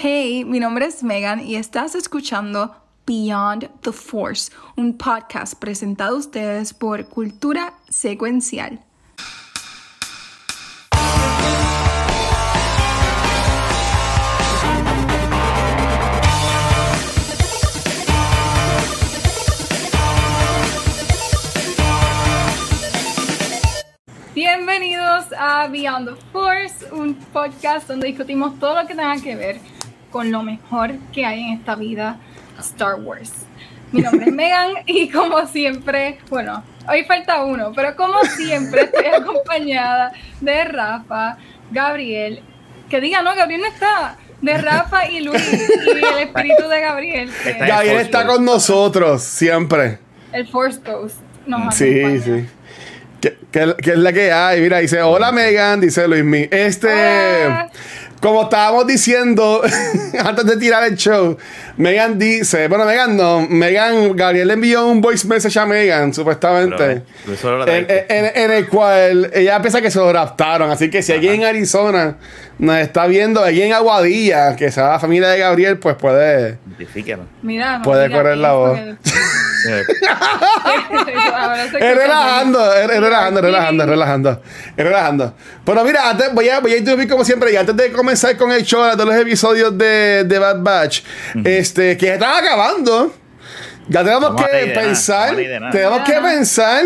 Hey, mi nombre es Megan y estás escuchando Beyond the Force, un podcast presentado a ustedes por Cultura Secuencial. Bienvenidos a Beyond the Force, un podcast donde discutimos todo lo que tenga que ver con lo mejor que hay en esta vida, Star Wars. Mi nombre es Megan y como siempre, bueno, hoy falta uno, pero como siempre estoy acompañada de Rafa, Gabriel, que diga, no, Gabriel no está, de Rafa y Luis y el espíritu de Gabriel. que- Gabriel está con nosotros siempre. el Force Ghost. nos Sí, acompaña. sí. ¿Qué, qué- qué es la que hay? Mira, dice, hola Megan, dice Luismi. Este, Hola. Como estábamos diciendo antes de tirar el show, Megan dice, bueno, Megan no, Megan, Gabriel le envió un voice message a Megan, supuestamente. Pero, En, traiste. en- en el cual ella piensa que se lo raptaron. Así que si alguien en Arizona nos está viendo, alguien en Aguadilla, que sea la familia de Gabriel, pues puede. Identifíquelo. Mira, no Puede correr la voz. Es relajando, es relajando, relajando, relajando. Relajando. Pero mira, antes voy a, voy a interrumpir como siempre. Y antes de comenzar con el show de los episodios de, de Bad Batch, este, que están acabando. Ya tenemos Vamos que pensar. nada. Tenemos que pensar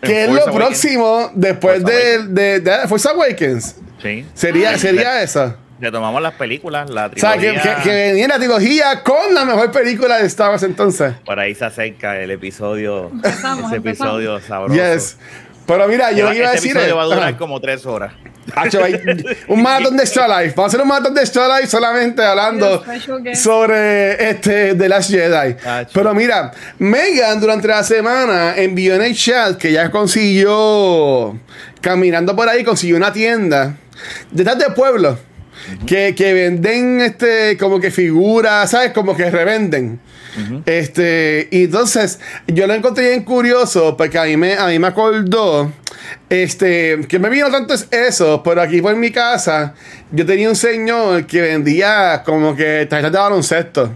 qué es Force lo Awakens. próximo después Force de, de, de Force Awakens. sí. Sería, sería eso. Retomamos las películas, la O sea, que, trilogía. que, que venía la trilogía con la mejor película de Star Wars entonces. Por ahí se acerca el episodio. Empezamos, ese empezamos. episodio sabroso. Yes. Pero mira, yo iba a decir. episodio va a durar Ajá. como tres horas. Hacho, hay un maratón de Extra Life. Vamos a hacer un maratón de Extra Life solamente hablando sobre este The Last Jedi. Hacho. Pero mira, Megan durante la semana envió en el chat que ya consiguió, caminando por ahí, consiguió una tienda detrás del pueblo. Que, que venden este como que figuras, ¿sabes? Como que revenden. Este, y entonces yo lo encontré bien curioso porque a mí me, a mí me acordó, este, que me vino tanto es eso, pero aquí por mi casa yo tenía un señor que vendía como que tarjetas de baloncesto.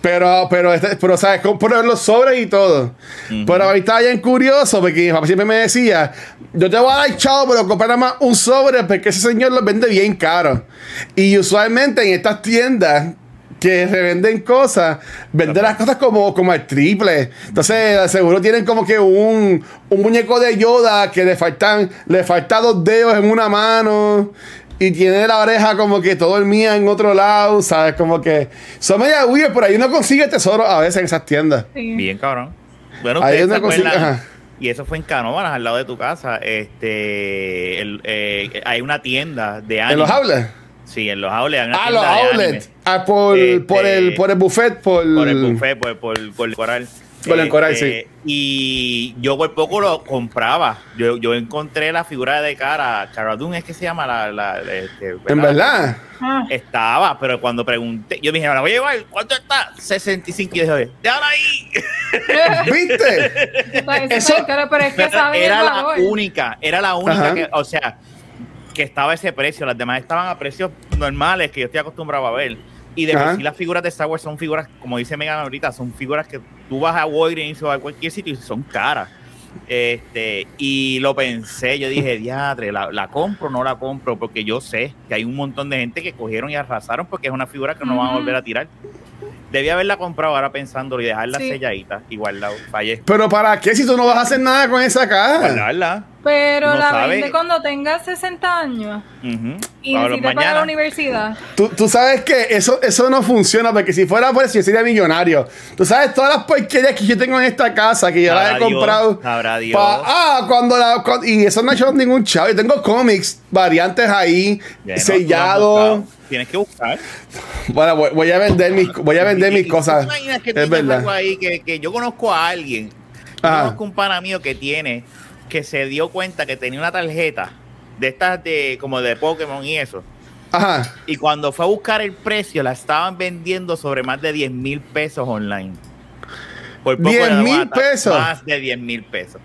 Pero, pero, este- pero, ¿sabes? Con poner los sobres y todo. Pero ahorita bien curioso porque mi papá siempre me decía, yo te voy a dar chavo, pero compra nada más un sobre porque ese señor los vende bien caro. Y usualmente en estas tiendas que revenden cosas, venden las cosas como, como al triple. Entonces, seguro tienen como que un, un muñeco de Yoda que le faltan, le falta dos dedos en una mano. Y tiene la oreja como que todo el mía en otro lado, ¿sabes? Como que son media weird, por ahí uno consigue tesoros a veces en esas tiendas. Sí. Bien cabrón. Bueno, Ahí acuerdan, ajá. y eso fue en Canóvanas, al lado de tu casa. Este, el- eh, hay una tienda de anime. ¿En los outlets? Sí, en los outlets. hay una Ah, los outlets. Ah, por, Este, por, el, por el buffet, por, Por el buffet, por, por, por el coral. Coral, Este, Y yo por poco lo compraba. Yo, yo encontré la figura de cara. Cara Dune es que se llama la. la este, En verdad. Ah, Estaba, pero cuando pregunté, yo dije, la voy a llevar, ¿cuánto está? 65 y yo dije, déjala ahí. ¿Viste? eso pero es que Pero saben era la valor. única, era la única Ajá. que, o sea, que estaba a ese precio. Las demás estaban a precios normales que yo estoy acostumbrado a ver. Y de por sí las figuras de Star Wars son figuras, como dice Megan ahorita, son figuras que tú vas a Walgreens o a cualquier sitio y son caras. Este, y lo pensé, yo dije, diadre, ¿la, la compro o no la compro? Porque yo sé que hay un montón de gente que cogieron y arrasaron porque es una figura que no van a volver a tirar. Debí haberla comprado ahora pensándolo y dejarla Sí. selladita. Igual la fallé. Pero ¿para qué si tú no vas a hacer nada con esa caja? Guardarla. Pero No la sabe. vende cuando tenga 60 años y Para necesita pagar la universidad. Tú, tú sabes que eso, eso no funciona porque si fuera por eso yo sería millonario. Tú sabes todas las porquerías que yo tengo en esta casa que yo las he Dios, comprado. sabrá Dios. pa- ah, cuando la. cuando- y eso no ha hecho ningún chavo. Yo tengo cómics, variantes ahí, sellados. no. Tienes que buscar. Bueno, voy, voy a vender mis, voy a vender mis cosas. ¿tú te imaginas que Es verdad. algo ahí que, que yo conozco a alguien. Yo conozco un pana mío que tiene, que se dio cuenta que tenía una tarjeta de estas de como de Pokémon y eso. Ajá. Y cuando fue a buscar el precio, la estaban vendiendo sobre más de 10 mil pesos online. Por poco 10 le mil pesos. Más de 10 mil pesos.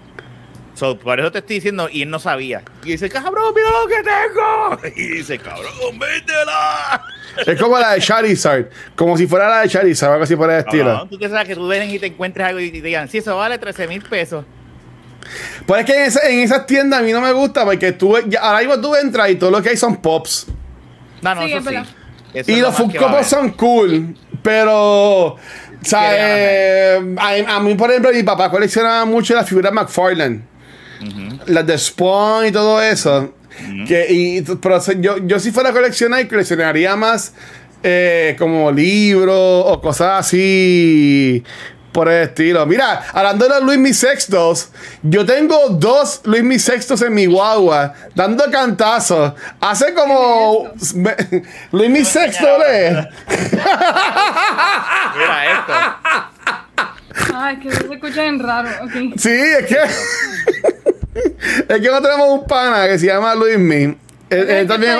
So, por eso te estoy diciendo, y él no sabía. Y dice, cabrón, mira lo que tengo. Y dice, cabrón, véndela. Es como la de Charizard. Como si fuera la de Charizard, algo así por el estilo. No, tú te sabes que tú ven y te encuentres algo y te digan, sí, eso vale 13 mil pesos. Pues es que en, esa- en esas tiendas a mí no me gusta porque tú, ya- ahora mismo tú entras y todo lo que hay son pops. No, no, Sí, eso es sí. Eso Y es lo los que Funko son cool, pero. ¿sabes? A, a mí, por ejemplo, mi papá coleccionaba mucho las figuras McFarlane. Las de Spawn y todo eso. que, y, pero yo, yo si fuera a coleccionar, coleccionaría más eh, como libros o cosas así por el estilo. Mira, hablando de los Luis Mi Sextos, yo tengo dos Luis Mi Sextos en mi guagua, dando cantazos. Hace como... Luis Mi Sexto, ¿eh? Mira esto. Ay, que se escucha bien raro. Sí, es que. es que no tenemos un pana que se llama Luis Mi. Él, él también,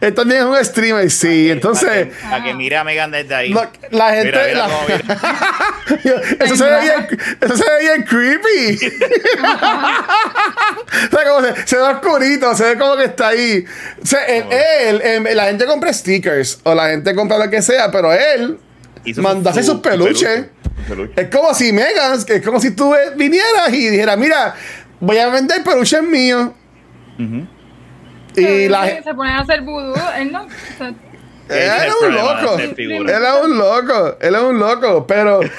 él también es un streamer, sí. Entonces, Para que mire a Megan desde ahí. lo- la gente. Mira, mira la- mira. eso, se ve bien, eso se ve bien creepy. o sea, como se, se ve oscurito, se ve como que está ahí. O sea, él, él, em, la gente compra stickers o la gente compra lo que sea, pero él a su- sus peluches. peluche. Es como si Megan, que es como si tú vinieras y dijeras, mira, voy a vender peluches míos. Ujú. Y la gente... Se ponen a hacer vudú. Él no. o sea, Ese es Él es un loco. Él es un loco. Él es un loco. Pero...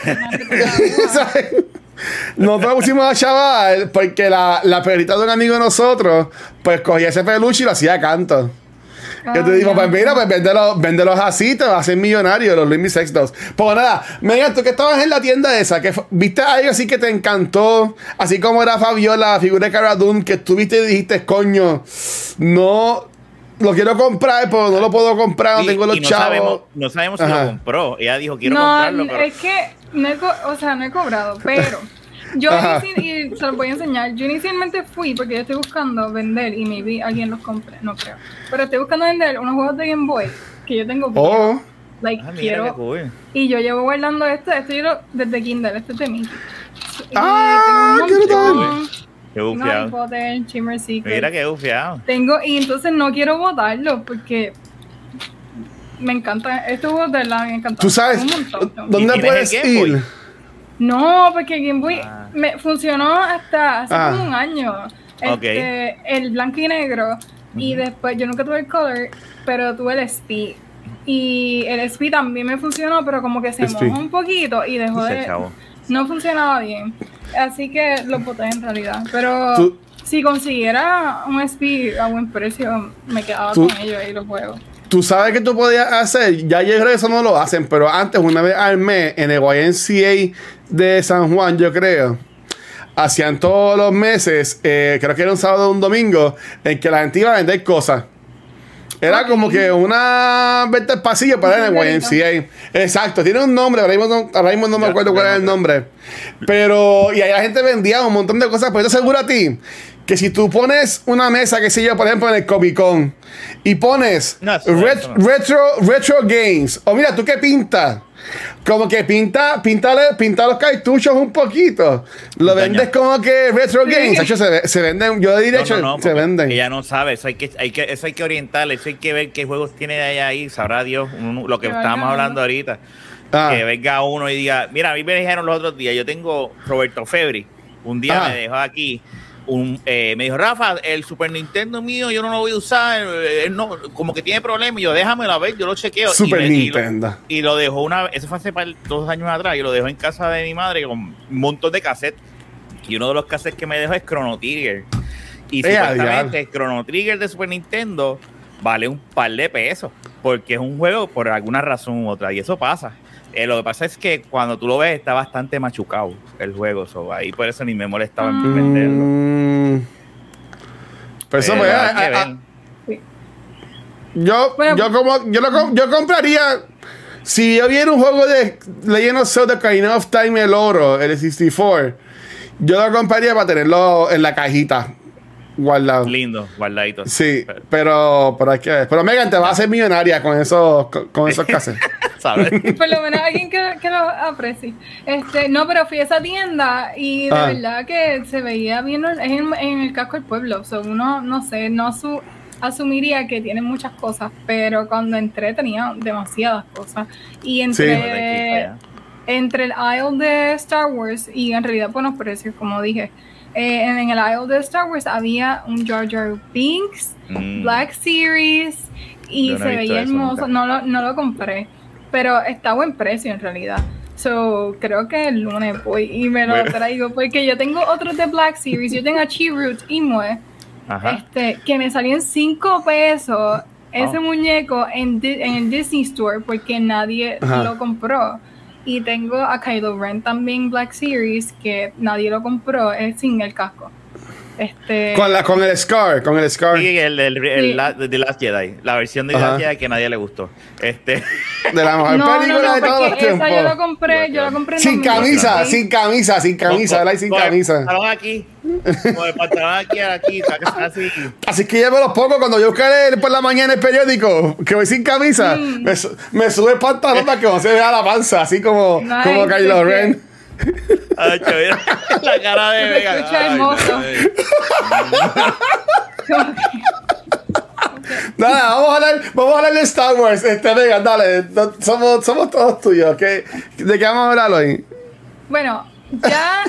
¿sabes? Nosotros pusimos a chaval porque la, la perrita de un amigo de nosotros, pues cogía ese peluche y lo hacía canto. Yo te digo, pues mira, pues véndelos, véndelos así, te vas a hacer millonario, los Luis Mi Sextos. Pues nada, Megan, tú que estabas en la tienda esa, que viste algo así que te encantó, así como era Fabiola, la figura de Cara Dune, que tú viste y dijiste, coño, no, lo quiero comprar, pero no lo puedo comprar, no tengo los y no chavos. Sabemos, no sabemos si Ajá. lo compró. Ella dijo, quiero no, comprarlo, pero... es que no he, o sea, no he cobrado, pero yo y se los voy a enseñar. Yo inicialmente fui porque yo estoy buscando vender y maybe alguien los compre, no creo. Pero estoy buscando vender unos juegos de Game Boy que yo tengo. Oh, like Ah, quiero cool. y yo llevo guardando esto, esto yo lo, desde Kindle, este es de. Y Ah, qué brutal. Qué bufiado. Potter, Shimmer Secret. Mira qué bufiado. Tengo, y entonces no quiero votarlo porque me encanta. Estos juegos de verdad me encantan. tú sabes Un montón. dónde ¿Y tienes puedes ir. No, porque Game Boy Ah. me funcionó hasta hace Ah. como un año. Este, El blanco y negro. Y después, yo nunca tuve el color, pero tuve el SP. Y el SP también me funcionó, pero como que se SP. mojó un poquito y dejó de. No funcionaba bien. Así que lo boté en realidad. Pero Tú- si consiguiera un SP a buen precio, me quedaba Tú- con ellos y los juegos. Tú sabes que tú podías hacer, ya yo creo que eso no lo hacen, pero antes, una vez al mes, en el YMCA de San Juan, yo creo, hacían todos los meses, eh, creo que era un sábado o un domingo, en que la gente iba a vender cosas. Era como que una venta al pasillo para el YMCA. Exacto, tiene un nombre, ahora mismo no, ahora mismo no me Ya, acuerdo ya cuál era el nombre. Pero, y ahí la gente vendía un montón de cosas, pero yo te aseguro a ti que si tú pones una mesa, qué sé yo, por ejemplo, en el Comic Con, y pones No, eso no, ret- eso no. retro, retro games, o mira, tú qué pintas. Como que pinta, pintale, pinta los cartuchos un poquito. Lo vendes como que retro games. Hacho, se, se venden, yo diría No, hecho, no, no, se venden. Ella no sabe, eso hay que, hay que, eso hay que orientarle, eso hay que ver qué juegos tiene de allá ahí, sabrá Dios, lo que Que estábamos hablando ahorita. Ah. Que venga uno y diga, mira, a mí me dijeron los otros días, yo tengo Roberto Febri, un día Ah. me dejó aquí, un, eh, me dijo, Rafa, el Super Nintendo mío yo no lo voy a usar, eh, él no, como que tiene problemas, y yo déjamelo a ver, yo lo chequeo. Super y, me- y lo- Nintendo. y lo dejó una vez, eso fue hace par- dos años atrás, y lo dejó en casa de mi madre con un montón de cassettes. Y uno de los cassettes que me dejó es Chrono Trigger. Y Eh, supuestamente el Chrono Trigger de Super Nintendo vale un par de pesos, porque es un juego por alguna razón u otra, y eso pasa. Eh, lo que pasa es que cuando tú lo ves está bastante machucado el juego, so, ahí por eso ni me molestaba en Mm. venderlo. Pero eso, pues. Yo, Bueno. yo como, yo, lo yo compraría. Si yo viera un juego de Legend of Zelda Ocarina of Time el oro, el 64, yo lo compraría para tenerlo en la cajita guardado. Lindo, guardadito. Sí, pero, pero hay que ver. Pero Megan te va a hacer millonaria con esos, con, con esos cassettes. ¿Sabes? Por lo menos alguien que, que lo aprecie. Este, no, pero fui a esa tienda y de Ah. verdad que se veía bien es en, en el casco del pueblo. O sea, uno, no sé, no su. asumiría que tiene muchas cosas, pero cuando entré tenía demasiadas cosas. Y entre, entre el aisle de Star Wars y en realidad buenos precios, como dije, eh, en, el aisle de Star Wars había un Jar Jar Binks, mm. Black Series y se veía hermoso. No lo, no lo compré, pero está a buen precio en realidad. So, creo que el lunes voy y me lo traigo porque yo tengo otros de Black Series. Yo tengo a Chi-Root y Mue, este, que me salió en 5 pesos ese oh. muñeco en, en, el Disney Store porque nadie lo compró. Y tengo a Kylo Ren también Black Series que nadie lo compró, es sin el casco. Este... Con, la, con el Scar, con el Scar. Sí, el, el, el, de Last Jedi, la versión de Last Jedi que a nadie le gustó. Este. De la mejor no, película no, de todos los tiempos. Yo lo compré, yo lo compré en Sin camisa, sin camisa, sin camisa, ¿verdad? Sin camisa. aquí, con el pantalón aquí, aquí, así. Así que yo me los pongo cuando yo cae por la mañana en el periódico, que voy sin camisa, mm. me, me, sube el pantalón para que no se vea la panza, así como, como Kylo Ren. Ay, mira, la cara de Vega. escucha hermoso. Nada, vamos a hablar, vamos a hablar de Star Wars. Este, Vega, dale, somos, somos todos tuyos. ¿De qué vamos a hablar hoy? Bueno, ya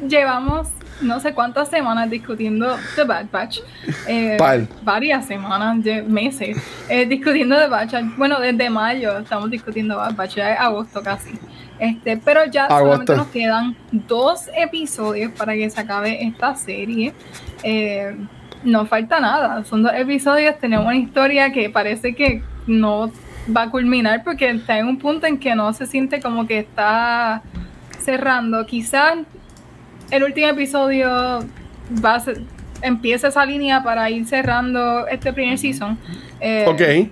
llevamos no sé cuántas semanas discutiendo The Bad Batch. Eh, varias semanas, meses, eh, discutiendo The Batch. Bueno, desde mayo estamos discutiendo Bad Batch, ya es agosto casi. Este, pero ya solamente nos quedan dos episodios para que se acabe esta serie. Eh, no falta nada, son dos episodios, tenemos una historia que parece que no va a culminar porque está en un punto en que no se siente como que está cerrando. Quizás el último episodio va a empieza esa línea para ir cerrando este primer season. Eh, ok.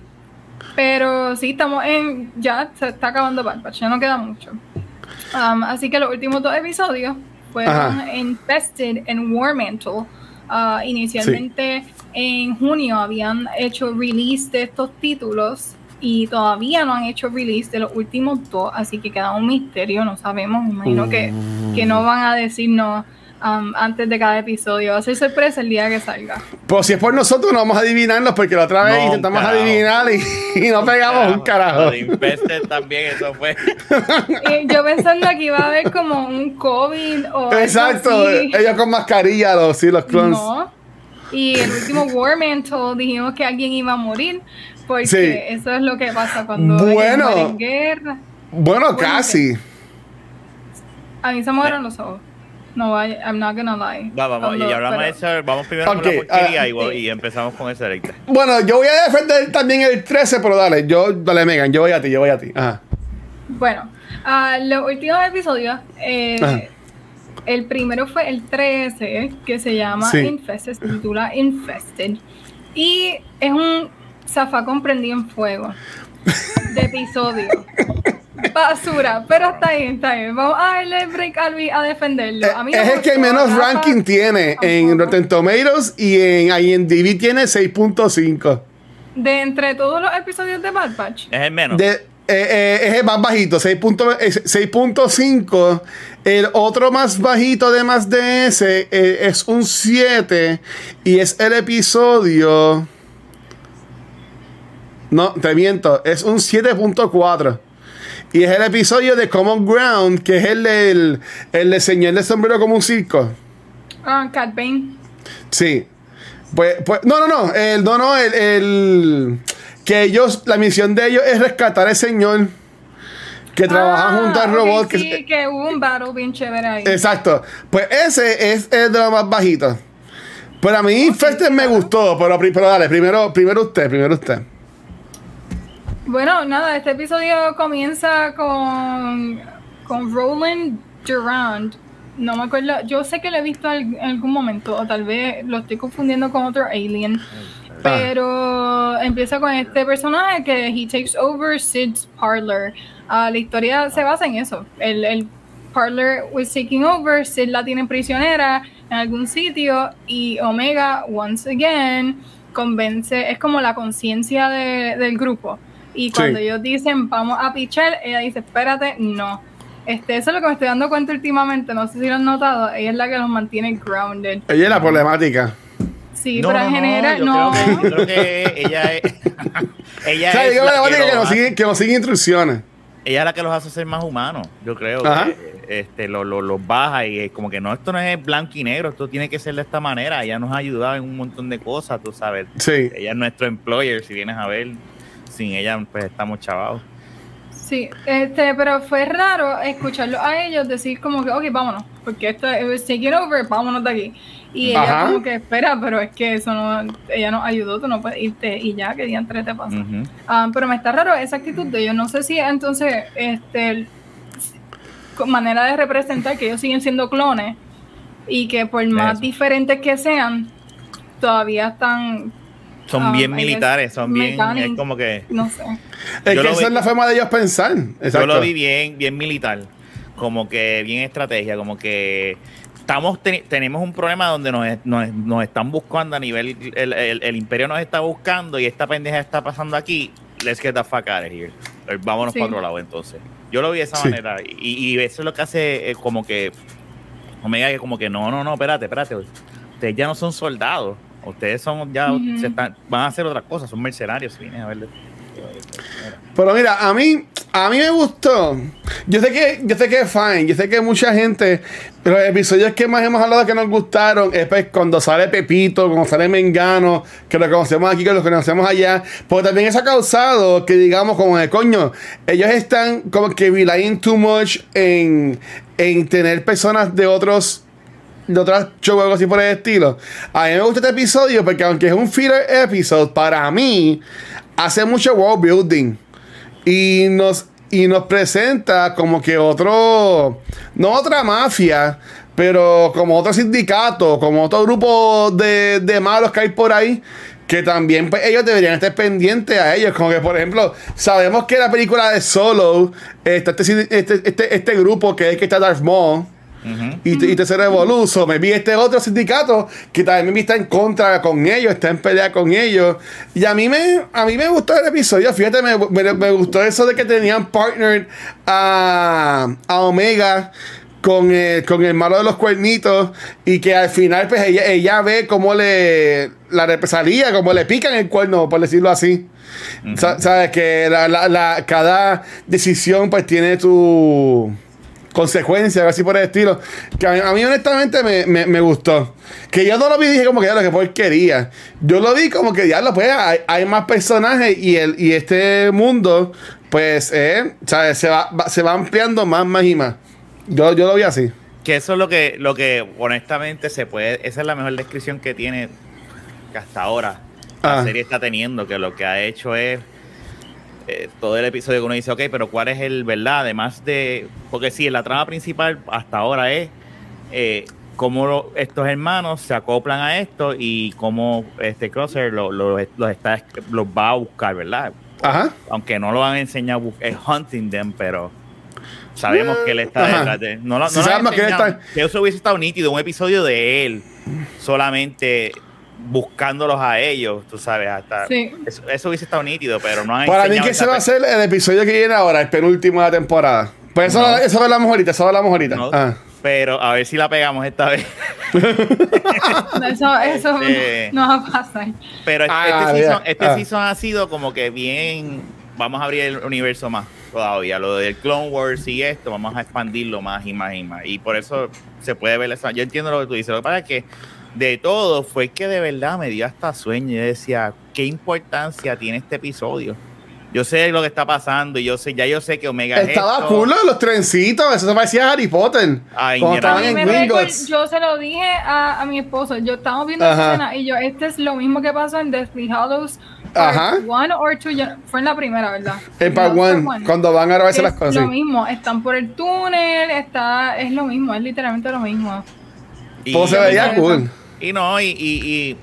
Pero sí, estamos en. Ya se está acabando Bad Batch, ya no queda mucho. Um, así que los últimos dos episodios fueron Infested en War Mantle. Uh, inicialmente en junio habían hecho release de estos títulos y todavía no han hecho release de los últimos dos, así que queda un misterio, no sabemos. Me imagino que, que no van a decirnos Um, antes de cada episodio. Va a ser sorpresa el día que salga. Pues si es por nosotros, no vamos a adivinarlos porque la otra vez intentamos adivinar y, no pegamos un carajo. también, eso fue. yo pensando que iba a haber como un COVID o. Exacto, ellos con mascarilla, los, sí, los clones. No. Y el último War Mantle dijimos que alguien iba a morir. Porque eso es lo que pasa cuando bueno, en guerra. Bueno, casi. A mí se me mueren los ojos. No, I'm not gonna lie. Va, vamos, y hablamos de eso, vamos primero con la porquería uh, y, empezamos con ese directo. Bueno, yo voy a defender también el 13, pero dale, yo, dale, Megan, yo voy a ti, yo voy a ti. Ajá. Bueno, uh, los últimos episodios, eh, el primero fue el 13, que se llama Infested, se titula Infested. Y es un zafacón prendido en fuego de episodio. basura, pero está bien, está bien. Vamos a darle break a a defenderlo. A mí es el que menos ranking tiene en Rotten Tomatoes y en IMDb tiene 6.5. De entre todos los episodios de Bad Batch. Es el menos. De, eh, eh, es el más bajito, 6.5. El otro más bajito de más de ese eh, es un 7 y es el episodio... No, te miento, es un 7.4. Y es el episodio de Common Ground, que es el del el de Señor de Sombrero como un circo. Ah, Cat Bane. Sí. Pues, pues, no, no, no. El, no, no, el, el, Que ellos, la misión de ellos es rescatar al señor que trabaja ah, junto al robot. Sí, que, hubo un battle bien chévere ahí. Exacto. Pues ese es el de los más bajitos. Pero a mí okay, me gustó, pero, pero dale, primero, primero usted, primero usted. Bueno, nada, este episodio comienza con, con Roland Durand. No me acuerdo, yo sé que lo he visto en algún momento, o tal vez lo estoy confundiendo con otro alien. Ah. Pero empieza con este personaje que he takes over Sid's parlor. Uh, la historia se basa en eso. El, el parlor was taking over, Sid la tiene prisionera en algún sitio y Omega, once again, convence, es como la conciencia de, del grupo y cuando ellos dicen vamos a pichar, ella dice espérate, no. Este, eso es lo que me estoy dando cuenta últimamente, no sé si lo han notado, ella es la que los mantiene grounded. Ella es la problemática. Sí, pero en general no. Creo que, yo creo que ella es. ella o sea, es la que que, lo nos sigue, que nos sigue instrucciones. ella es la que los hace ser más humanos. Yo creo Ajá. que este, los lo, los baja y es como que no, esto no es blanco y negro, esto tiene que ser de esta manera. Ella nos ha ayudado en un montón de cosas, tú sabes. Sí. Ella es nuestro employer, si vienes a ver. Sin ella, pues estamos chavados. Sí, este, pero fue raro escucharlo a ellos decir como que, ok, vámonos, porque esto es taking over, vámonos de aquí. Y ella como que, espera, pero es que eso no, ella nos ayudó, tú no puedes irte y ya, que día entre te pasa. Ah, pero me está raro esa actitud de ellos. No sé si entonces, este, manera de representar que ellos siguen siendo clones y que por más Eso. diferentes que sean, todavía están, Son Ah, bien militares, son bien. mechanic. Es como que. no sé. Es Yo que esa vi- es la forma de ellos pensar. Exacto. Yo lo vi bien, bien militar, como que bien estrategia, como que estamos tenemos un problema donde nos, nos, nos están buscando a nivel, el, el- el imperio nos está buscando y esta pendeja está pasando aquí, let's get the fuck out of here. Eh, Vámonos Sí. para otro lado entonces. Yo lo vi de esa Sí. manera y, y eso es lo que hace eh, como que Omega que como que no, no, no, espérate, espérate, ustedes ya no son soldados, ustedes son ya, Ujú. se están, van a hacer otra cosa, son mercenarios, si vienes a ver. Pero mira, a mí, a mí me gustó. Yo sé que, yo sé que es fine. Yo sé que mucha gente. Los episodios que más hemos hablado que nos gustaron es pues, cuando sale Pepito, cuando sale Mengano, que lo conocemos aquí, que lo conocemos allá. Porque también eso ha causado que digamos como de coño, ellos están como que relying too much en, en tener personas de otros de otras shows o así por el estilo. A mí me gusta este episodio porque aunque es un filler episode, para mí hace mucho world building. Y nos, y nos presenta como que otro, no otra mafia, pero como otro sindicato, como otro grupo de, de malos que hay por ahí. Que también pues, ellos deberían estar pendientes a ellos. Como que, por ejemplo, sabemos que la película de Solo está este, este, este, este grupo que es que está Darth Maul Y, te- y tercero evoluso. Me vi este otro sindicato que también me está en contra con ellos, está en pelea con ellos. Y a mí me, a mí me gustó el episodio. Fíjate, me, me- me gustó eso de que tenían partner a, a Omega. Con el, con el malo de los cuernitos y que al final pues ella, ella ve cómo le la represalia, cómo le pican el cuerno, por decirlo así. Sa- Sabes que la, la- la- cada decisión pues tiene tu consecuencias, algo así por el estilo. Que a mí, a mí, honestamente me, me- me gustó. Que yo no lo vi dije como que ya lo que porquería. Yo lo vi como que ya lo pues hay, hay más personajes y el y este mundo pues eh, ¿sabes? Se, va, va- se va ampliando más, más y más. Yo, yo lo vi así. Que eso es lo que, lo que honestamente se puede, esa es la mejor descripción que tiene que hasta ahora la Ah. serie está teniendo, que lo que ha hecho es eh, todo el episodio que uno dice, ok, pero ¿cuál es el verdad? Además de, porque sí, la trama principal hasta ahora es eh, cómo lo- estos hermanos se acoplan a esto y cómo este Crosser lo- lo- los, está, los va a buscar, ¿verdad? Ajá. aunque no lo han enseñado, es hunting them, pero sabemos que él está Ajá. detrás de. No, no lo han sabemos que él está- Que eso hubiese estado nítido, un episodio de él solamente buscándolos a ellos, tú sabes, hasta Sí. eso, eso hubiese estado nítido, pero no han Para mí que se va a hacer el episodio que viene ahora, el penúltimo de la temporada. Pues eso, No. eso hablamos ahorita, eso hablamos ahorita. No, Ah. Pero a ver si la pegamos esta vez. Eso, eso Este- no va a pasar. Pero este, Ah, este season, este Ah. season ha sido como que bien. Vamos a abrir el universo más todavía. Lo del Clone Wars y esto, vamos a expandirlo más y más y más. Y por eso se puede ver esa. Yo entiendo lo que tú dices. Lo que pasa es que de todo fue que de verdad me dio hasta sueño. Yo decía, ¿qué importancia tiene este episodio? Yo sé lo que está pasando y yo sé, ya yo sé que Omega es Estaba esto. cool lo de los trencitos, eso se parecía a Harry Potter. Ay, Cuando mira. A estaban mí en me Gringotts. recuerda- yo se lo dije a, a mi esposo, yo estábamos viendo Ajá. la escena y yo, este es lo mismo que pasó en Deathly Hallows Ajá. One or Two, yo- fue en la primera, ¿verdad? En Part No, One, cuando van a grabarse es las cosas. lo sí. mismo, están por el túnel, está, es lo mismo, es literalmente lo mismo. Y- Todo se veía Eso. Y no, y, y- y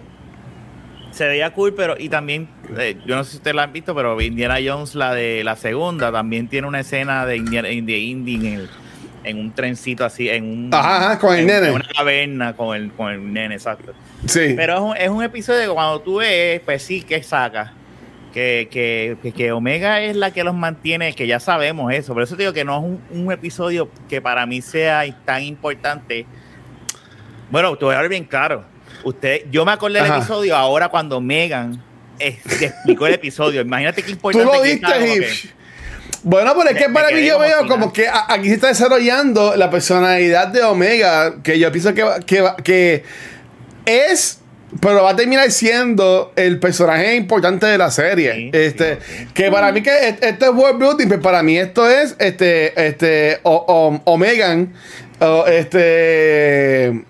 se veía cool, pero y también, eh, yo no sé si ustedes la han visto, pero Indiana Jones, la de la segunda, también tiene una escena de Indiana, de Indy en, el- en un trencito así, en un Ajá, ajá, con el en- nene. en una caverna con el, con el nene, exacto. Sí. Pero es un, es un episodio que cuando tú ves, pues sí, que saca. Que, que, que- que Omega es la que los mantiene, que ya sabemos eso. Por eso te digo que no es un, un episodio que para mí sea tan importante. Bueno, te voy a hablar bien claro. Usted, yo me acordé del Ajá. episodio ahora cuando Megan eh, explicó el episodio. Imagínate qué Tú importante lo que viste, Bueno, pero es que me para mí yo veo final. como que aquí se está desarrollando la personalidad de Omega, que yo pienso que, que, que es, pero va a terminar siendo el personaje importante de la serie. Sí, este, sí, sí. que para mí que es- esto es world building, pero para mí esto es este, este, o, o- Omegan, o, este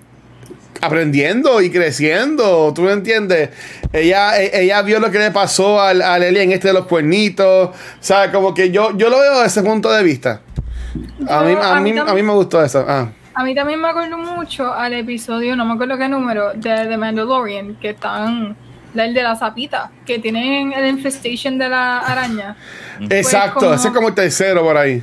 aprendiendo y creciendo, ¿tú me entiendes? Ella, e- ella vio lo que le pasó al, al alien este de los cuernitos, ¿sabes? Como que yo, yo lo veo desde ese punto de vista. A Yo- mí, a a mí a mí me gustó eso. Ah. A mí también me acuerdo mucho al episodio, no me acuerdo qué número, de The Mandalorian, que están, el de la zapita, que tienen el infestation de la araña. Exacto, como- ese es como el tercero por ahí.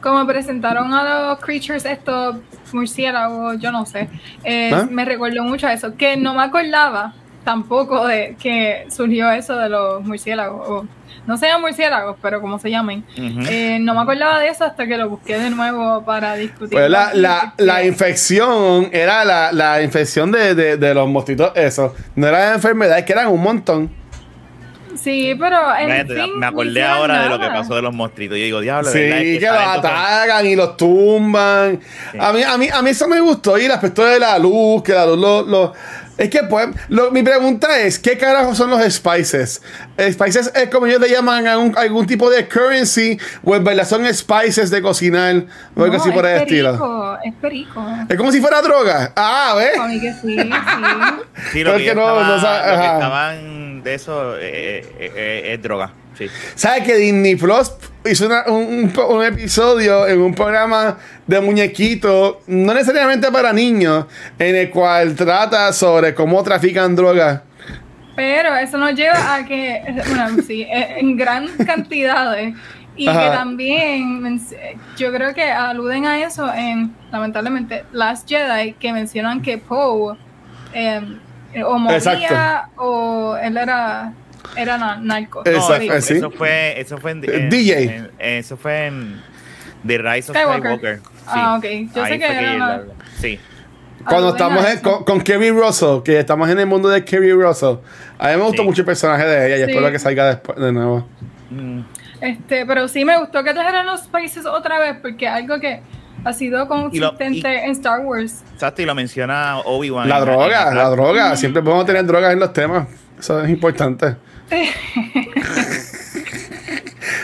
Como presentaron a los creatures estos murciélagos, yo no sé, eh, ¿Ah? me recordó mucho a eso, que no me acordaba tampoco de que surgió eso de los murciélagos, o no sean murciélagos, pero como se llamen. Eh, no me acordaba de eso hasta que lo busqué de nuevo para discutir. Pues la, la, la infección era la, la infección de, de, de los mosquitos, eso. No era enfermedad, es que eran un montón. Sí, pero en Imagínate, fin, me acordé ahora de lo que pasó de los monstruitos. Yo digo, diablo, Sí, que, ese los atacan y los tumban. Sí. A, mí, a, mí, a mí eso me gustó. Y el aspecto de la luz, que la luz lo. lo- es que, pues, lo- mi pregunta es: ¿qué carajo son los spices? ¿Spices es como ellos le llaman a un- algún tipo de currency? ¿O en verdad son spices de cocinar? O algo No, así por el es estilo. Es perico. Es como si fuera droga. Ah, ¿ves? A mí que sí, sí. Sí, lo Pero que, que no- estaba- no lo que ajá. estaban de eso eh, eh, eh, es droga. Sí. ¿Sabes que Disney Plus hizo una- un, episodio en un programa de muñequitos, no necesariamente para niños, en el cual trata sobre cómo trafican drogas? Pero eso nos lleva a que, bueno, sí, en gran cantidades. Y Ajá. que también, yo creo que aluden a eso en, lamentablemente, Last Jedi, que mencionan que Poe eh, o moría Exacto. o él era, era na- narco. No, Exacto, eso, eh, sí. eso fue, eso fue en, Eh, en- DJ. en- eso fue en The Rise of Skywalker. Skywalker. Sí. Ah, ok. Yo sé que era. Sí. Cuando aluden a estamos en- con, con Kerry Russell, que estamos en el mundo de Kerry Russell, a mí me gustó Sí. mucho el personaje de ella y Sí. espero que salga después de nuevo. Mm. Este, pero sí me gustó que trajeran los países otra vez, porque algo que ha sido consistente en Star Wars. Exacto, y lo menciona Obi-Wan. La droga, la droga. Siempre podemos tener drogas en los temas. Eso es importante.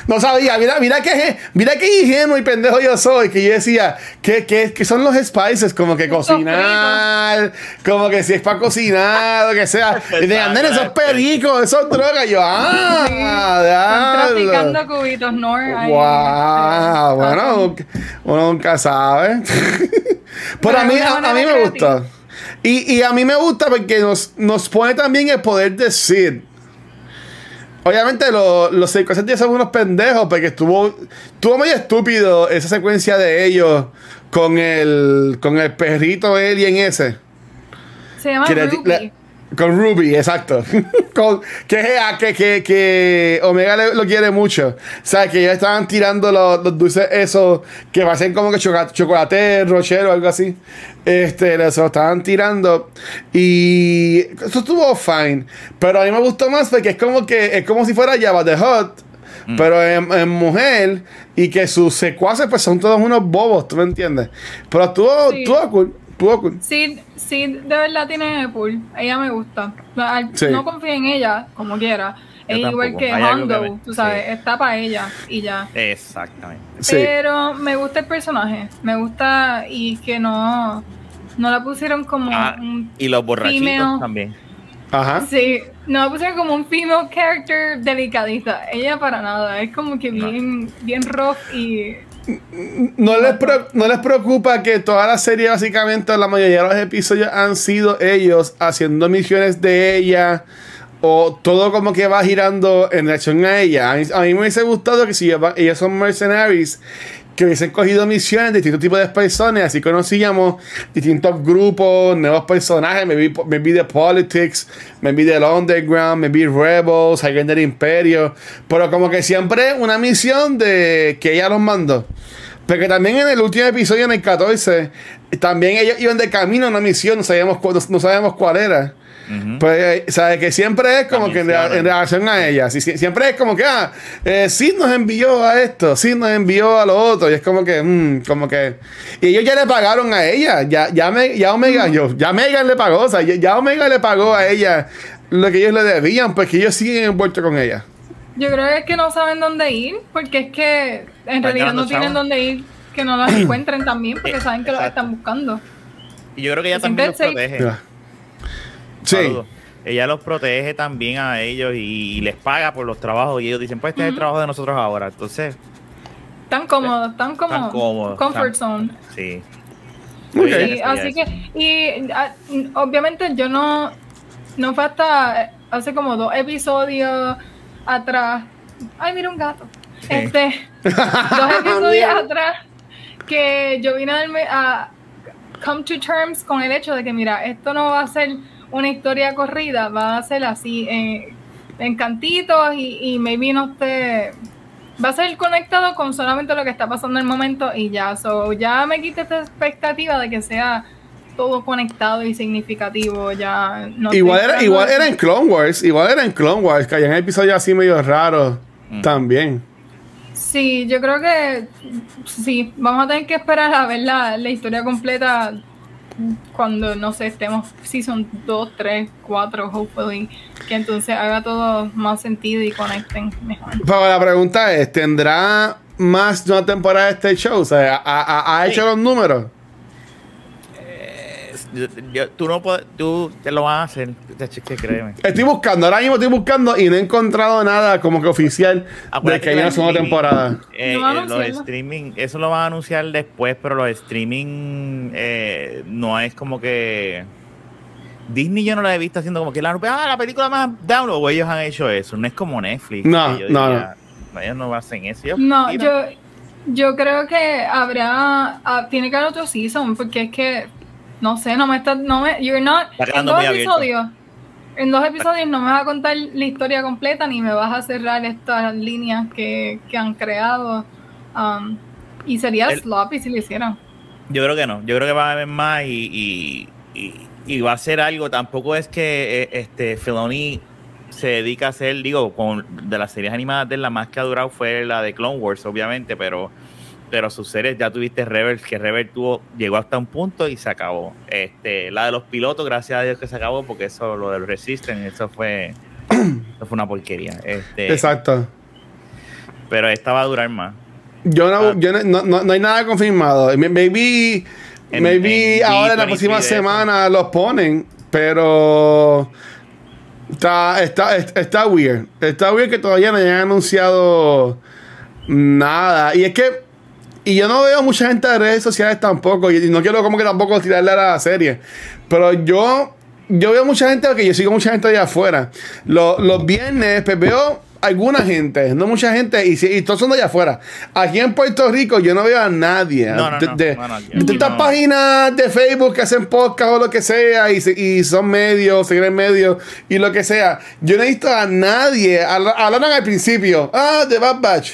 No sabía, mira, mira que mira qué ingenuo y pendejo yo soy, que yo decía que, que, que son los spices, como que cocinar, como que si es para cocinar, lo que sea. Y de andar esos pericos, esos drogas, yo, ah, Están diablo. traficando cubitos Nor. ahí, Wow, bueno, uno nunca sabe. Pero a mí, a, a mí me gusta. Y, y a mí me gusta porque nos, nos pone también el poder decir. Obviamente lo- los circunstancias son unos pendejos porque estuvo, estuvo medio estúpido esa secuencia de ellos con el, con el perrito alien ese. Se llama Ruby. Con Ruby, exacto. Con- que, es- que, que, que Omega le- lo quiere mucho. O sea, que ya estaban tirando los, los dulces esos que parecen como que chocolate, chocolate rochero o algo así. Este, se lo estaban tirando. Y eso estuvo fine. Pero a mí me gustó más porque es como que es como si fuera Java the Hot. Pero en, en mujer y que sus secuaces pues son todos unos bobos, ¿tú me entiendes? Pero estuvo, Sí. estuvo cool, estuvo cool. Sí, sí, de verdad tiene pool. Ella me gusta. No, Sí. no confío en ella, como quiera. Es igual que Hondo, tú sabes, sí. está para ella y ya. Exactamente. Sí. Pero me gusta el personaje. Me gusta y que no, no la pusieron como Ah, un y los borrachitos Female. también. Ajá. Sí, no la pusieron como un female character delicadita. Ella para nada, es como que No. bien, bien rough y No les, no les preocupa que toda la serie, básicamente, la mayoría de los episodios han sido ellos haciendo misiones de ella. O todo como que va girando en relación a ella. A mí, a mí me hubiese gustado que si ellos son mercenaries, que hubiesen cogido misiones de distintos tipos de personas. Así conocíamos distintos grupos, nuevos personajes. Maybe, maybe de Politics, maybe del Underground, maybe Rebels, alguien del Imperio. Pero como que siempre una misión de que ella los mandó. Porque también en el último episodio, en el 14, también ellos iban de camino a una misión, no sabíamos, no sabíamos cuál era. Ujú. Pues, eh, ¿sabes? Que siempre es como que en, en relación a ella. Sí, sí, siempre es como que, ah, eh, sí nos envió a esto, sí nos envió a lo otro. Y es como que, mm, como que. Y ellos ya le pagaron a ella. Ya, ya, me, ya Omega, yo, ya Megan le pagó. O sea, ya, ya Omega le pagó a ella lo que ellos le debían, pues que ellos siguen envueltos con ella. Yo creo que es que no saben dónde ir, porque es que en realidad ganando no tienen chavos. dónde ir, que no los encuentren también, porque Eh, saben que los exacto. están buscando. Y yo creo que ella también los protege. Mira. Sí. Saludos. Ella los protege también a ellos y, les paga por los trabajos. Y ellos dicen, pues este es el trabajo de nosotros ahora. Entonces, Tan cómodos, tan cómodos. tan cómodo. Comfort tan- zone. Sí. Ok. Ella Sí, sería así que, y ah, obviamente yo no, no fue hasta hace como dos episodios atrás. Ay, mira un gato. Sí. Este, dos episodios atrás que yo vine a, darme a come to terms con el hecho de que, mira, esto no va a ser una historia corrida, va a ser así, eh, en cantitos y, y maybe no esté va a ser conectado con solamente lo que está pasando en el momento y ya. So, ya me quité esta expectativa de que sea todo conectado y significativo. Ya no Igual era, igual era en Clone Wars, igual era en Clone Wars, que hay episodios así medio raros Mm. también. Sí, yo creo que sí. Vamos a tener que esperar a ver la, la historia completa cuando, no sé, estemos season 2, 3, 4, hopefully. Que entonces haga todo más sentido y conecten mejor. Pero la pregunta es, ¿tendrá más de una temporada este show? O sea, ¿ha, ha- ha Sí. hecho los números? Yo- yo- tú no puedes, tú te lo vas a hacer. Que créeme. Estoy buscando, ahora mismo estoy buscando y no he encontrado nada como que oficial de Acuérdate que hay la una segunda temporada. eh, No van a eh, los streaming, eso lo van a anunciar después, pero los streaming eh, no es como que. Disney yo no la he visto haciendo como que la, ah, la película más download, o ellos han hecho eso. No es como Netflix. No, yo no, diría, Ellos no hacen eso. Ellos No, yo, yo creo que habrá, ah, tiene que haber otro season, porque es que, no sé, no me está, no me, you're not, Está en dos abierto. episodios, en dos episodios no me vas a contar la historia completa, ni me vas a cerrar estas líneas que, que han creado, um, y sería El- sloppy si lo hicieran. Yo creo que no. Yo creo que va a haber más y, y, y- y va a ser algo. Tampoco es que eh, este Filoni se dedica a hacer, digo, con de las series animadas de la más que ha durado fue la de Clone Wars, obviamente, pero pero sus series ya tuviste Rebel, que Rebel tuvo, llegó hasta un punto y se acabó. Este, la de los pilotos, gracias a Dios que se acabó, porque eso, lo del Resistance, eso fue, eso fue una porquería. Este, Exacto. Pero esta va a durar más. Yo no, Ah. yo no, no, no- hay nada confirmado. Maybe, En- maybe en ahora en la D23 próxima semana los ponen, pero está, está, está weird. Está weird que todavía no hayan anunciado nada. Y es que, y yo no veo mucha gente de redes sociales tampoco, y no quiero como que tampoco tirarle a la serie, pero yo, yo veo mucha gente, porque yo sigo mucha gente allá afuera. Los, los viernes, pues veo alguna gente, no mucha gente, y, si- y todos son de allá afuera. Aquí en Puerto Rico yo no veo a nadie. No, no, de, no. de- de estas páginas de Facebook que hacen podcast o lo que sea, y, y son medios, se creen medios, y lo que sea. Yo no he visto a nadie. habl- Hablaron al principio, ah, de Bad Batch.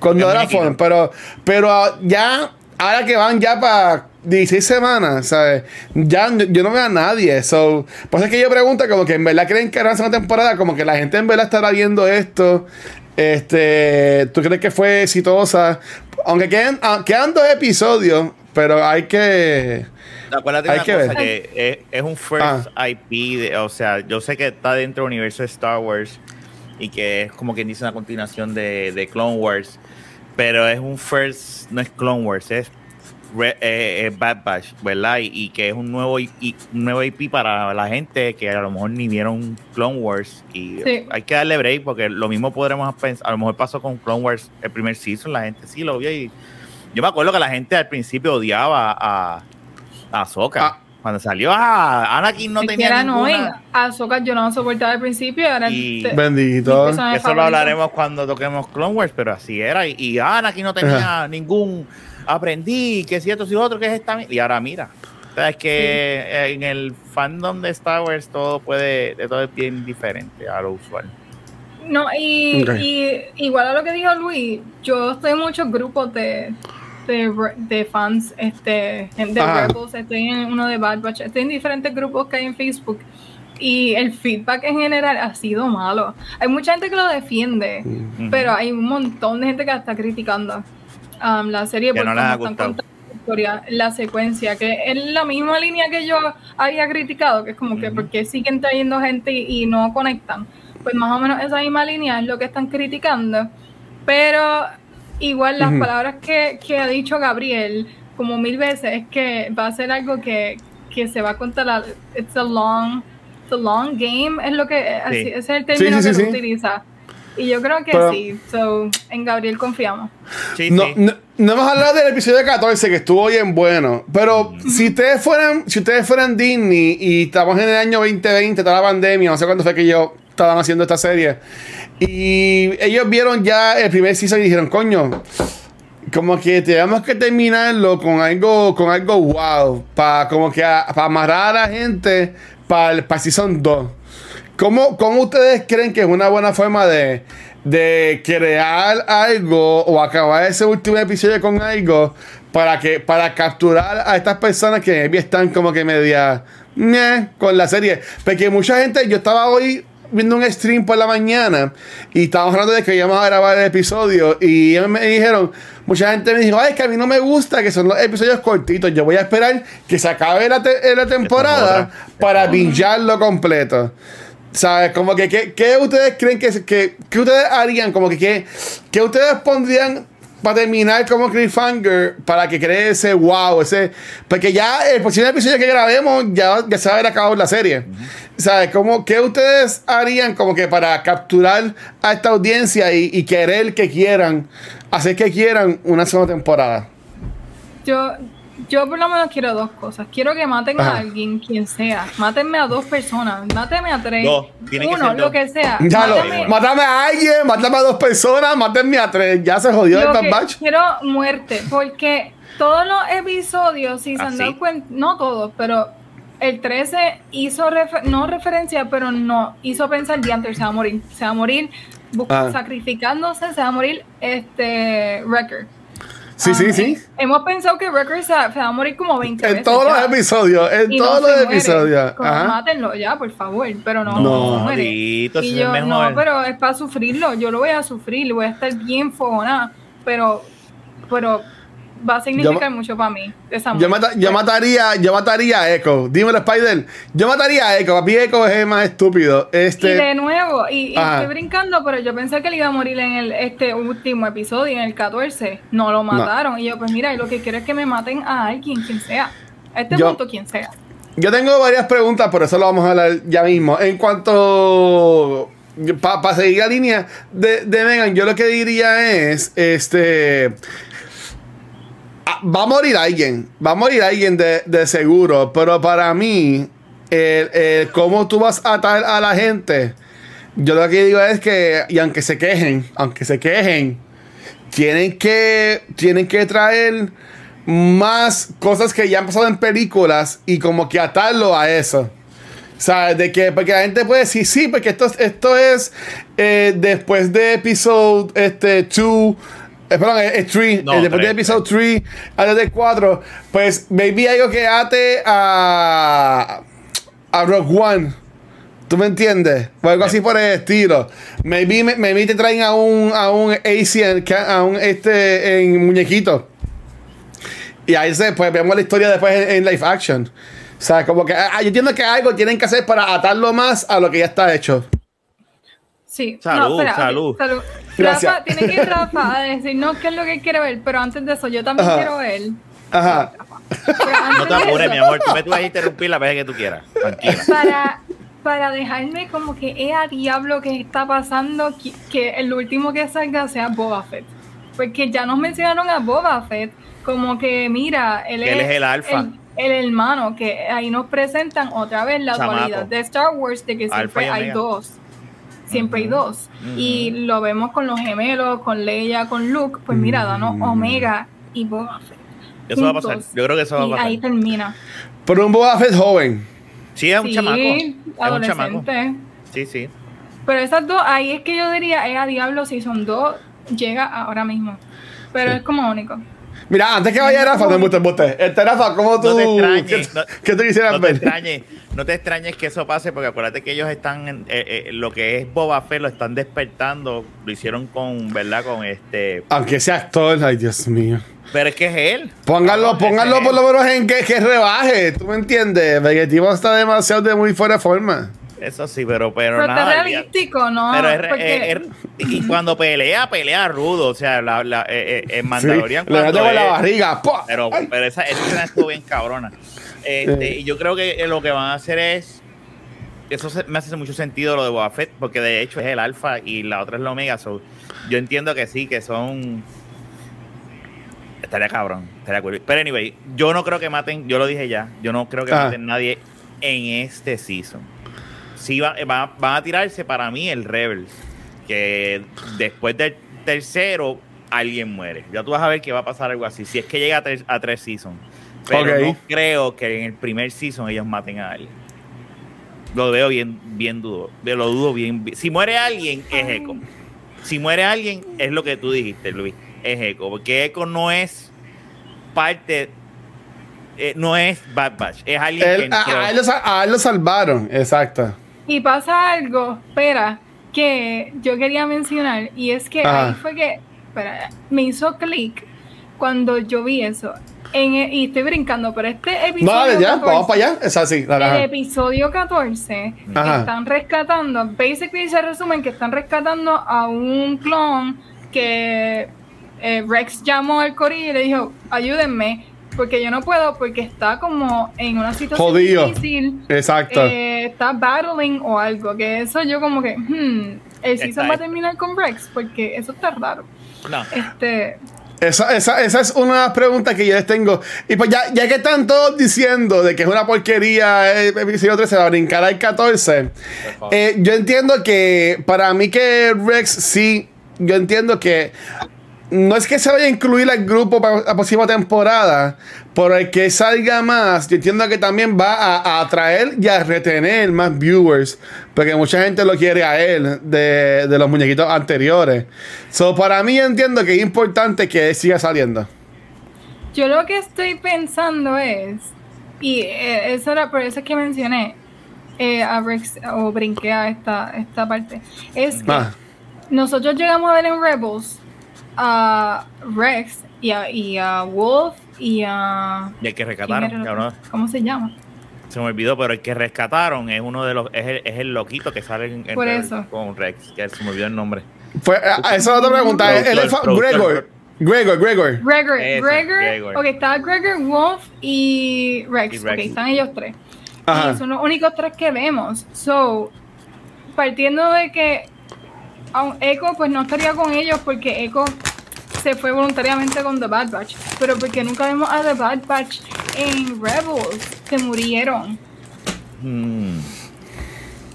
Cuando El era pero, pero ah, ya, ahora que van ya para 16 semanas, ¿sabes? Ya yo, yo no veo a nadie. So, pues es que yo pregunto, como que en verdad creen que era una temporada, como que la gente en verdad estará viendo esto. Este, ¿tú crees que fue exitosa? Aunque quedan, ah, quedan dos episodios, pero hay que. Acuérdate Hay una que cosa, ver. que es, es un first IP, de- o sea, yo sé que está dentro del universo de Star Wars y que es como quien dice una continuación de, de Clone Wars, pero es un first, no es Clone Wars, es, Re- eh, es Bad Batch, ¿verdad? Y, y que es un nuevo, un nuevo IP para la gente que a lo mejor ni vieron Clone Wars y Sí. hay que darle break porque lo mismo podremos pensar, a lo mejor pasó con Clone Wars el primer season, la gente sí lo vio y yo me acuerdo que la gente al principio odiaba a, a Ahsoka. Ah. Cuando salió, ah, Anakin no tenía era ninguna. Ahsoka yo no soportaba al principio, ahora Y- te- Bendito. Eso lo hablaremos cuando toquemos Clone Wars, pero así era. Y, y Anakin no tenía ningún aprendí, que si esto, si otro, que es esta. Y ahora mira. O sea, es que en el fandom de Star Wars todo puede, de todo es bien diferente a lo usual. No, y, y igual a lo que dijo Luis, yo estoy en muchos grupos de, de, fans, este, de Ajá. Rebels, estoy en uno de Bad Batch, estoy en diferentes grupos que hay en Facebook. y el feedback en general ha sido malo. Hay mucha gente que lo defiende, pero hay un montón de gente que está criticando um, la serie Que por no les cómo ha están gustado. contando la historia, la secuencia, que es la misma línea que yo había criticado, que es como que porque siguen trayendo gente y, y no conectan. Pues más o menos esa misma línea es lo que están criticando, pero igual las palabras que, que ha dicho Gabriel como mil veces es que va a ser algo que, que se va a contar, a- it's a long, it's a long game, es lo que, así- ese es el término sí, que sí, sí. utiliza. Y yo creo que Pero- sí, so, en Gabriel confiamos. Sí, No, sí. no, no hemos hablado del episodio 14 que estuvo bien bueno. Pero si ustedes fueran, si ustedes fueran Disney y estamos en el año 2020, toda la pandemia, no sé cuándo fue que ellos estaban haciendo esta serie. Y ellos vieron ya el primer season y dijeron, coño, como que tenemos que terminarlo con algo, con algo wow. Para como que para amarrar a la gente para el para season 2. ¿Cómo, ¿Cómo ustedes creen que es una buena forma de, de crear algo o acabar ese último episodio con algo para que para capturar a estas personas que están como que media con la serie? Porque mucha gente, yo estaba hoy viendo un stream por la mañana y estábamos hablando de que íbamos a grabar el episodio y me dijeron, mucha gente me dijo, ay, es que a mí no me gusta que son los episodios cortitos, yo voy a esperar que se acabe la, te- la temporada para bingearlo completo. ¿Sabes? Como que, ¿qué, qué ustedes creen que, que, que ustedes harían? Como que, ¿qué, qué ustedes pondrían para terminar como cliffhanger para que cree ese wow, ese... Porque ya el próximo episodio que grabemos ya, ya se va a haber acabado la serie. ¿Sabes? Como, ¿Qué ustedes harían como que para capturar a esta audiencia y, y querer que quieran, hacer que quieran una segunda temporada? Yo, yo por lo menos quiero dos cosas. Quiero que maten Ajá. a alguien, quien sea. Mátenme a dos personas. Mátenme a tres. Dos. Tiene que Uno, ser lo dos. que sea. Ya lo, Mátame- mátame a alguien, mátame a dos personas, mátame a tres. Ya se jodió el Yo Bad Batch. quiero muerte, porque todos los episodios, si se han ¿Ah, dado cuenta, no todos, pero el 13 hizo, refer- no referencia, pero no, hizo pensar, Diantre se va a morir, se va a morir, Ah. sacrificándose, se va a morir este Wrecker. Sí, sí, Ah, sí. Hemos pensado que Wrecker se, va- a morir como 20 En veces. todos los episodios, en Y todos los episodios. Como, Ajá. Mátenlo ya, por favor, pero no, No. no muere. Y yo, no, pero es para sufrirlo. Yo lo voy a sufrir, voy a estar bien fogonada. Pero, pero va a significar Yo- mucho para mí. Esa Yo, mata- yo mataría, yo mataría a Echo. Dímelo, Spider. Yo mataría a Echo. Mí Echo es el más estúpido. Y de Este. nuevo, y, estoy brincando, pero yo pensé que le iba a morir en el, este último episodio, en el 14. No lo mataron. Y yo, pues mira, lo que quiero es que me maten a alguien, quien sea. A este Yo- punto, quien sea. Yo tengo varias preguntas, por eso lo vamos a hablar ya mismo. En cuanto. Para seguir la línea de, de Megan, yo lo que diría es. Este. Ah, Va a morir alguien. Va a morir alguien de, de seguro. Pero para mí. El, el cómo tú vas a atar a la gente. Yo lo que digo es que. Y aunque se quejen. Aunque se quejen. Tienen que. Tienen que traer más cosas que ya han pasado en películas y como que atarlo a eso. ¿Sabes? De que, porque la gente puede decir, sí, porque esto, es- esto es eh, después de episodio este, 2, eh, perdón, es 3, No, después de tres, episodio 3, antes de 4, pues maybe algo que ate a, a Rogue One. ¿Tú me entiendes? O algo así por el estilo. Maybe, me- maybe te traen a un, a un Asian, a un este, en muñequito. Y ahí se, pues vemos la historia después en, en live action. O sea, como que ah, yo entiendo que algo tienen que hacer para atarlo más a lo que ya está hecho. Sí. Salud, no, espera, salud. salud. Gracias. Rafa, tiene que ir Rafa a decirnos qué es lo que quiere ver, pero antes de eso, yo también Ajá. quiero ver. Ajá. No te apures, eso, mi amor. Tú me tú vas a interrumpir la vez que tú quieras. Tranquila. Para, para dejarme como que, eh, a diablo que está pasando, que, que el último que salga sea Boba Fett. Porque ya nos mencionaron a Boba Fett, como que, mira, él, Que él es el alfa. El, el hermano, que ahí nos presentan otra vez la Chamaco. dualidad de Star Wars, de que siempre hay dos. Siempre hay dos. Y lo vemos con los gemelos, con Leia, con Luke. Pues mira, danos Mm. Omega y Boba Fett. Eso va a pasar. Yo creo que eso va a Y pasar. ahí termina. Pero un Boba Fett joven. Sí, es un sí, chamaco. Es un chamaco. adolescente. Sí, sí. Pero esas dos, ahí es que yo diría, es a diablo, si son dos, llega ahora mismo. Pero Sí. es como único. Mira, antes que vaya Rafa, no me gusta Este Rafa, ¿cómo tú? No te extrañes. ¿Qué, no, qué tú quisieras no te ver? extrañes, no te extrañes que eso pase, porque acuérdate que ellos están, en, eh, eh, lo que es Boba Fett lo están despertando, lo hicieron con, ¿verdad? Con este... Aunque sea actor, ay Dios mío. Pero es que es él. Pónganlo, Cabrón, pónganlo por lo menos en que, que rebaje, ¿tú me entiendes? Porque el tipo está demasiado de muy fuera de forma. Eso sí, pero, pero, Pero nada. olvídate. realístico, ¿no? Pero es, Porque- es- es- y cuando pelea, pelea rudo. O sea, la, la, eh, eh, en Mandalorian Sí, le cuando con la es- barriga. ¡pua! Pero, pero esa, esa escena estuvo bien cabrona. Este, Eh. Y yo creo que lo que van a hacer es. Eso se- me hace mucho sentido lo de Boba Fett, porque de hecho es el alfa y la otra es la omega. So, yo entiendo que sí, que son. Estaría cabrón, estaría cool. Pero anyway, yo no creo que maten, yo lo dije ya, yo no creo que Ah. maten nadie en este season. Sí, va- va- van a tirarse para mí el Rebels, que después del tercero alguien muere. Ya tú vas a ver que va a pasar algo así, si es que llega a, tres- a tres seasons. Pero no creo que en el primer season ellos maten a alguien. Lo veo bien, bien dudo. Lo dudo bien. bien. Si muere alguien, es Echo. Si muere alguien, es lo que tú dijiste, Luis. Es Echo. Porque Echo no es parte. eh, no es Bad Batch. Es alguien que Él- entró. a, a él lo, sa- a él lo salvaron, exacto. Y pasa algo, espera, que yo quería mencionar, y es que ahí fue que, espera, me hizo clic cuando yo vi eso. En el- y estoy brincando, pero este episodio. dale, ya, 14, vamos para allá. Es así. dale, El ajá. episodio 14 Ajá. están rescatando, basically se resumen que están rescatando a un clon que eh, Rex llamó al corillo y le dijo, ayúdenme, porque yo no puedo, porque está como en una situación Jodido. difícil Exacto. eh, está battling o algo, que eso yo como que, hmm, el season Está- va a terminar con Rex, porque eso está raro. No. Este, Esa, esa, esa es una de las preguntas que yo les tengo. Y pues ya, ya que están todos diciendo de que es una porquería el episodio 13 va a brincar al 14, eh, yo entiendo que para mí que Rex sí, yo entiendo que no es que se vaya a incluir al grupo para la próxima temporada, pero el que salga más, yo entiendo que también va a, a atraer y a retener más viewers, porque mucha gente lo quiere a él de, de los muñequitos anteriores. So, para mí entiendo que es importante que él siga saliendo. yo lo que estoy pensando es, y eh, eso era por eso es que mencioné eh, a Rex, o brinqué a esta, esta parte, es que Ah, nosotros llegamos a ver en Rebels a Rex y a, y a Wolf y a... Y el que ¿quién rescataron, cabrón? ¿Cómo se llama? se me olvidó, pero el que rescataron es uno de los, es el, es el loquito que sale en, en Por eso. con Rex, que se me olvidó el nombre. fue, a- a esa es otra pregunta. Él es. Gregor. Gregor, Gregor. Gregor, Ese, Gregor, Gregor. ok, está Gregor, Wolf y Rex, Y Rex. ok, están ellos tres. Ajá. Y son los únicos tres que vemos. So, partiendo de que aun Echo pues no estaría con ellos porque Echo se fue voluntariamente con The Bad Batch, pero porque nunca vemos a The Bad Batch en Rebels, se murieron Hmm,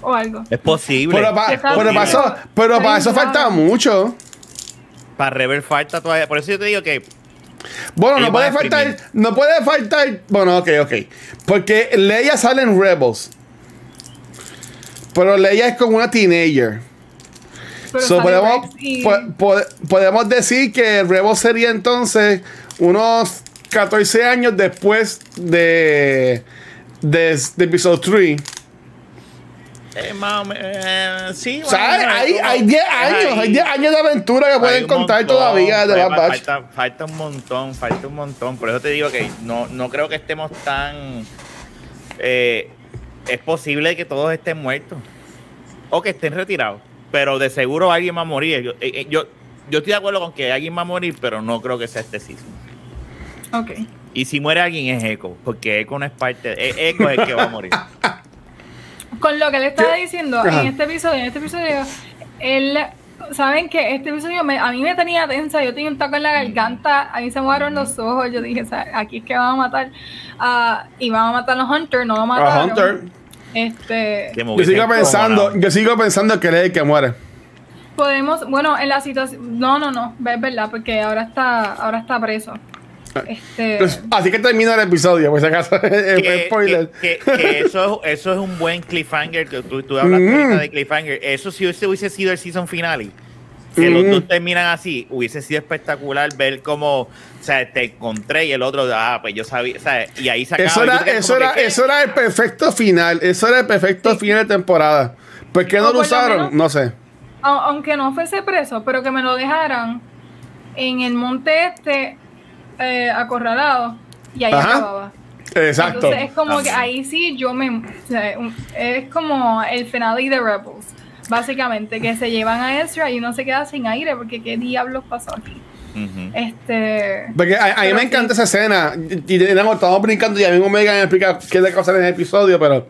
o algo. Es posible. Pero, pa- Está pero para eso, pero Está para eso bien falta mucho. Para Rebel falta todavía. Por eso yo te digo que Bueno, no puede faltar. exprimir. No puede faltar. Bueno, ok, ok. Porque Leia sale en Rebels. Pero Leia es como una teenager. Pero So, sale podemos, Rex y- po- po- podemos decir que Rebels sería entonces unos 14 años después de. de, de episodio 3. eh, eh, sí. O sea, bueno, hay, hay 10 es años, hay 10 años de aventura que pueden contar montón, todavía de Bad Batch. Falta, falta un montón, falta un montón. Por eso te digo que no, no creo que estemos tan. eh, es posible que todos estén muertos o que estén retirados, pero de seguro alguien va a morir. Yo, eh, eh, yo, yo estoy de acuerdo con que alguien va a morir, pero no creo que sea este season. Ok. Y si muere alguien es Echo, porque Echo no es parte. De, Echo es el que va a morir. Con lo que le estaba diciendo Ajá. en este episodio, en este episodio, él, saben que este episodio me- a mí me tenía tensa, yo tenía un taco en la garganta, a mí se me abrieron los ojos, yo dije, o sea, aquí es que van a matar, ah, y van a matar a los Hunters, no lo A mataron. Hunter. Este, Que me Yo sigo pensando, yo sigo pensando que él es el que muere. podemos, bueno, en la situación, no, no, no, es verdad, porque ahora está, ahora está preso. Este, Pues, así que termina el episodio, por si acaso. que, spoiler. que- que- que eso, es- eso es un buen cliffhanger. Que tú, tú hablaste Mm. de cliffhanger. Eso si ese hubiese sido el season finale. Que los Ujú. dos terminan así, hubiese sido espectacular ver cómo, o sea, te encontré y el otro, ah, pues yo sabía, o sea, y ahí se acaba. Eso era, eso, era, eso era el perfecto final. Eso era el perfecto Sí. final de temporada. ¿Por qué no lo usaron? menos- No sé. Au- aunque no fuese preso, pero que me lo dejaran en el monte este eh, acorralado y ahí Ajá. acababa. Exacto. Entonces es como que También. ahí sí yo me... o sea, es como el finale de Rebels, básicamente, que se llevan a Ezra y uno se queda sin aire porque qué diablos pasó aquí. Este... Porque a, a mí me sí. encanta esa escena. Y, estamos brincando y a mí me Omega me explica qué que pasa en el episodio, pero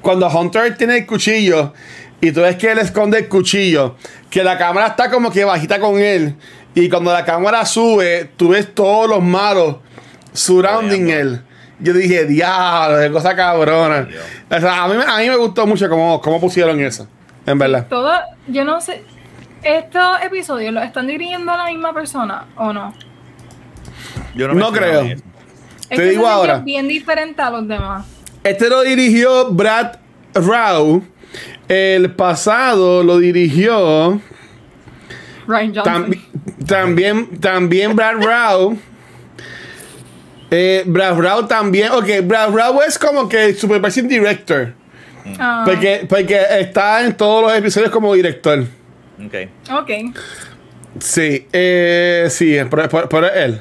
cuando Hunter tiene el cuchillo y tú ves que él esconde el cuchillo, que la cámara está como que bajita con él, y cuando la cámara sube, tú ves todos los malos surrounding él. Yo dije, diablo, qué cosa cabrona. O sea, a mí, me- a mí me gustó mucho cómo, cómo pusieron eso, en verdad. Todo, yo no sé, estos episodios los están dirigiendo a la misma persona o no. Yo No me esperaba creo. Es Te que digo ahora. bien diferente a los demás. Este lo dirigió Brad Rao. El pasado lo dirigió Ryan Johnson. tambi- también, también Brad Rao. Eh, Brad Rao también. Ok, Brad Rao es como que Supervising Director. Ah, Porque, porque está en todos los episodios como director. Ok. ok. Sí, eh, sí, por, por- por él.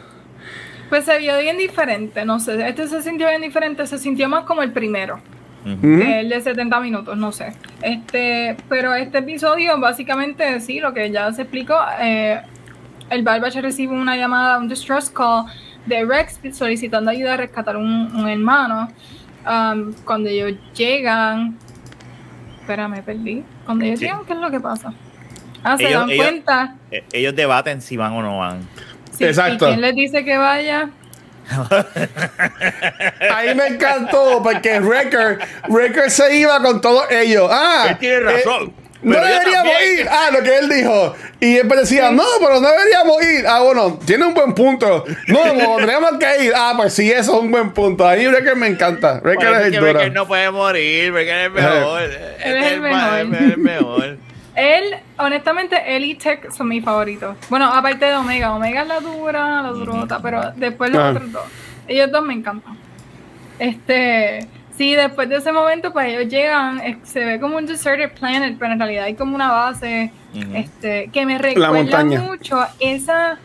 Pues se vio bien diferente, no sé. Este se sintió bien diferente, se sintió más como el primero. El de 70 minutos, no sé. Este, pero este episodio, básicamente, sí, lo que ya se explicó, eh, el Barbache recibe una llamada, un distress call de Rex solicitando ayuda a rescatar un, un hermano. Um, cuando ellos llegan, espérame, perdí. Cuando ellos Sí. llegan, ¿qué es lo que pasa? Ah, se dan ellos- cuenta. Eh, Ellos debaten si van o no van. Sí, Exacto. ¿Y quién les dice que vaya? Ahí me encantó porque Wrecker, Wrecker se iba con todos ellos. Ah, Él tiene razón, no deberíamos también. ir. Ah, lo que él dijo. Y él decía, no, pero no deberíamos ir. Ah, bueno, tiene un buen punto. No, no, tenemos que ir. Ah, pues sí, eso es un buen punto. Ahí Wrecker me encanta. Eso es el que duro. Breaker no puede morir, Breaker es el mejor. Él es el mejor. él es el mejor. Él, honestamente, él y Tech son mis favoritos. Bueno, aparte de Omega. Omega es la dura, la durota, pero después los Ah. otros dos. Ellos dos me encantan. Este, sí, después de ese momento, pues ellos llegan, eh, se ve como un deserted planet, pero en realidad hay como una base, Ujú. este, que me recuerda montaña. mucho esa,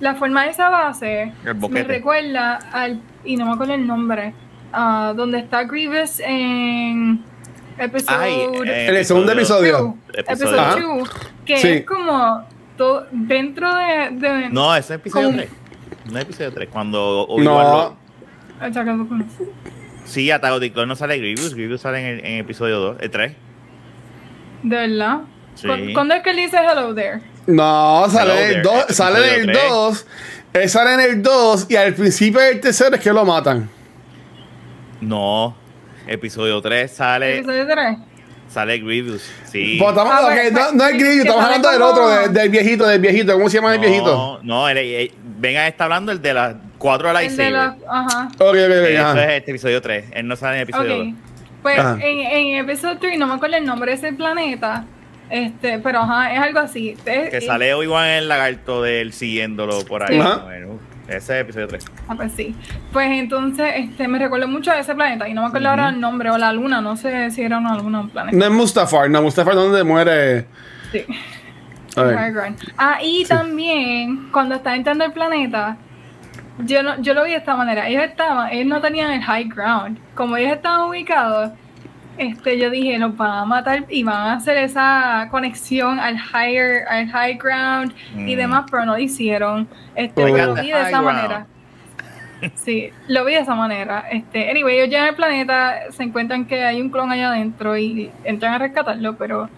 la forma de esa base, me recuerda al, y no me acuerdo el nombre, ah, donde está Grievous en episodio Ay, eh, En el segundo episodio. Two, Episodio. Ajá. episodio 2, que Sí. es como todo dentro de, de No, ese es episodio Con- 3. No es episodio 3. Cuando Obi-Wan No. lo- Sí, Atago de Clon no sale Grievous. Grievous sale en, el, en episodio 2, el 3. ¿De verdad? Sí. ¿Cu ¿Cuándo es que le dice hello there? No, sale, hello there. Eh, sale en el 2. Él sale en el 2 y al principio del tercero es que lo matan. No, episodio 3 sale. ¿Episodio 3? Sale Grievous, sí. Pues estamos, ah, okay, no, no, es Grievous, estamos hablando como... del otro, del, del, viejito, del viejito. ¿Cómo se llama no, el viejito? No, él, él, eh, Venga, está hablando el de la 4 lightsabers. Los, ajá. Ok, ok, okay Eso es este episodio 3. Él no sale en episodio okay. 2. Pues en, en episodio 3, no me acuerdo el nombre de ese planeta. Este, pero ajá, es algo así. Que sale Obi-Wan el lagarto de él siguiéndolo por ahí. Sí. Bueno, ese es episodio 3. Ah, pues sí. Pues entonces, este, me recuerdo mucho a ese planeta y no me acuerdo ahora el nombre o la luna, no sé si era una luna o un planeta. No es Mustafar, no, Mustafar donde muere. Sí. A. Ah, y también cuando está entrando el planeta, yo no, yo lo vi de esta manera. Ellos estaban, ellos no tenían el high ground. Como ellos estaban ubicados, este, yo dije, nos van a matar y van a hacer esa conexión al higher, al high ground y Mm. demás, pero no lo hicieron. Este, lo vi de high esa ground. manera. Sí, lo vi de esa manera. Este, anyway, ellos llegan al planeta, se encuentran que hay un clon allá adentro y entran a rescatarlo, pero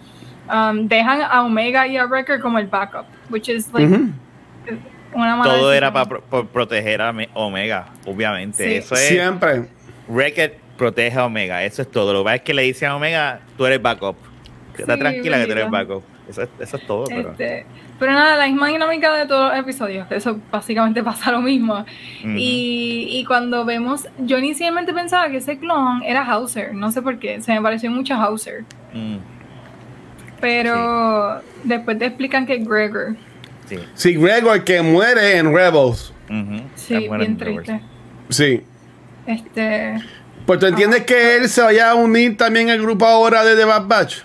um, dejan a Omega y a Wrecker como el backup, which is like. Una mala Todo era para proteger a Me- Omega, obviamente. Sí. Eso es. Siempre. Wrecker protege a Omega. Eso es todo. Lo que pasa es que le dice a Omega, tú eres backup. Está Sí, tranquila que tú eres backup. Eso es, eso es todo. Pero, Este, pero nada, la misma dinámica de todos los episodios. Eso básicamente pasa lo mismo. Y cuando vemos, yo inicialmente pensaba que ese clon era Hauser. No sé por qué, se me pareció mucho a Hauser. Mm. Pero después te explican que Gregor. Sí. Sí, Gregor que muere en Rebels. Ujú. Sí, Es bueno bien triste. Sí. Este. Pues tú entiendes que él se vaya a unir también al grupo ahora de The Bad Batch.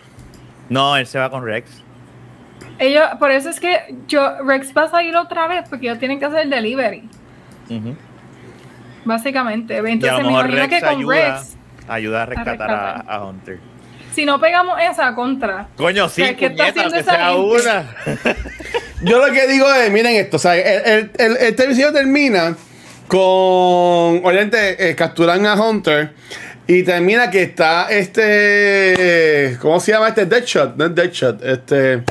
No, él se va con Rex. Ellos, por eso es que yo, Rex va a salir otra vez porque ellos tienen que hacer el delivery, Ujú. básicamente. Y a Entonces lo me mejor imagino Rex que con ayuda, Rex, ayuda a rescatar a, rescatar. a Hunter. Si no pegamos esa contra, Coño, sí, ¿Qué- qué está puñeta, haciendo que esa una. Yo lo que digo es, miren esto, o sea, el, el, el- este episodio termina con, obviamente, eh, capturan a Hunter y termina que está este, ¿cómo se llama este? Deadshot, no es Deadshot, este,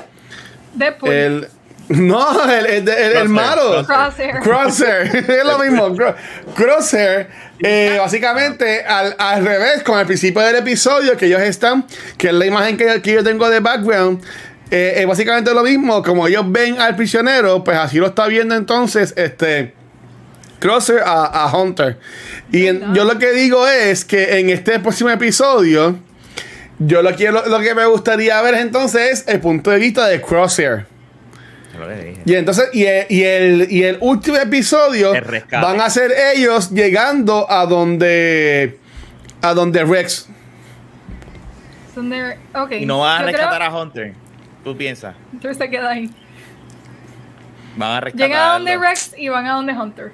Deadpool, el, no, el, el, el- malo. Crosshair. Crosshair, es lo mismo. Cro- Crosshair, eh, básicamente al, al revés, con el principio del episodio que ellos están, que es la imagen que, que yo tengo de background, eh, es básicamente lo mismo. Como ellos ven al prisionero, pues así lo está viendo entonces este Crosshair a, a Hunter. Y en- yo lo que digo es que en este próximo episodio, yo lo que, lo, lo que me gustaría ver entonces es el punto de vista de Crosshair. Es lo que dije. Y entonces, y el, y el, y el último episodio El van a ser ellos llegando a donde a donde Rex. donde, ok. Y no van a yo creo- rescatar a Hunter. ¿Tú piensas? Entonces se queda ahí. Van a rescatar Llegan a donde Rex y van a donde Hunter.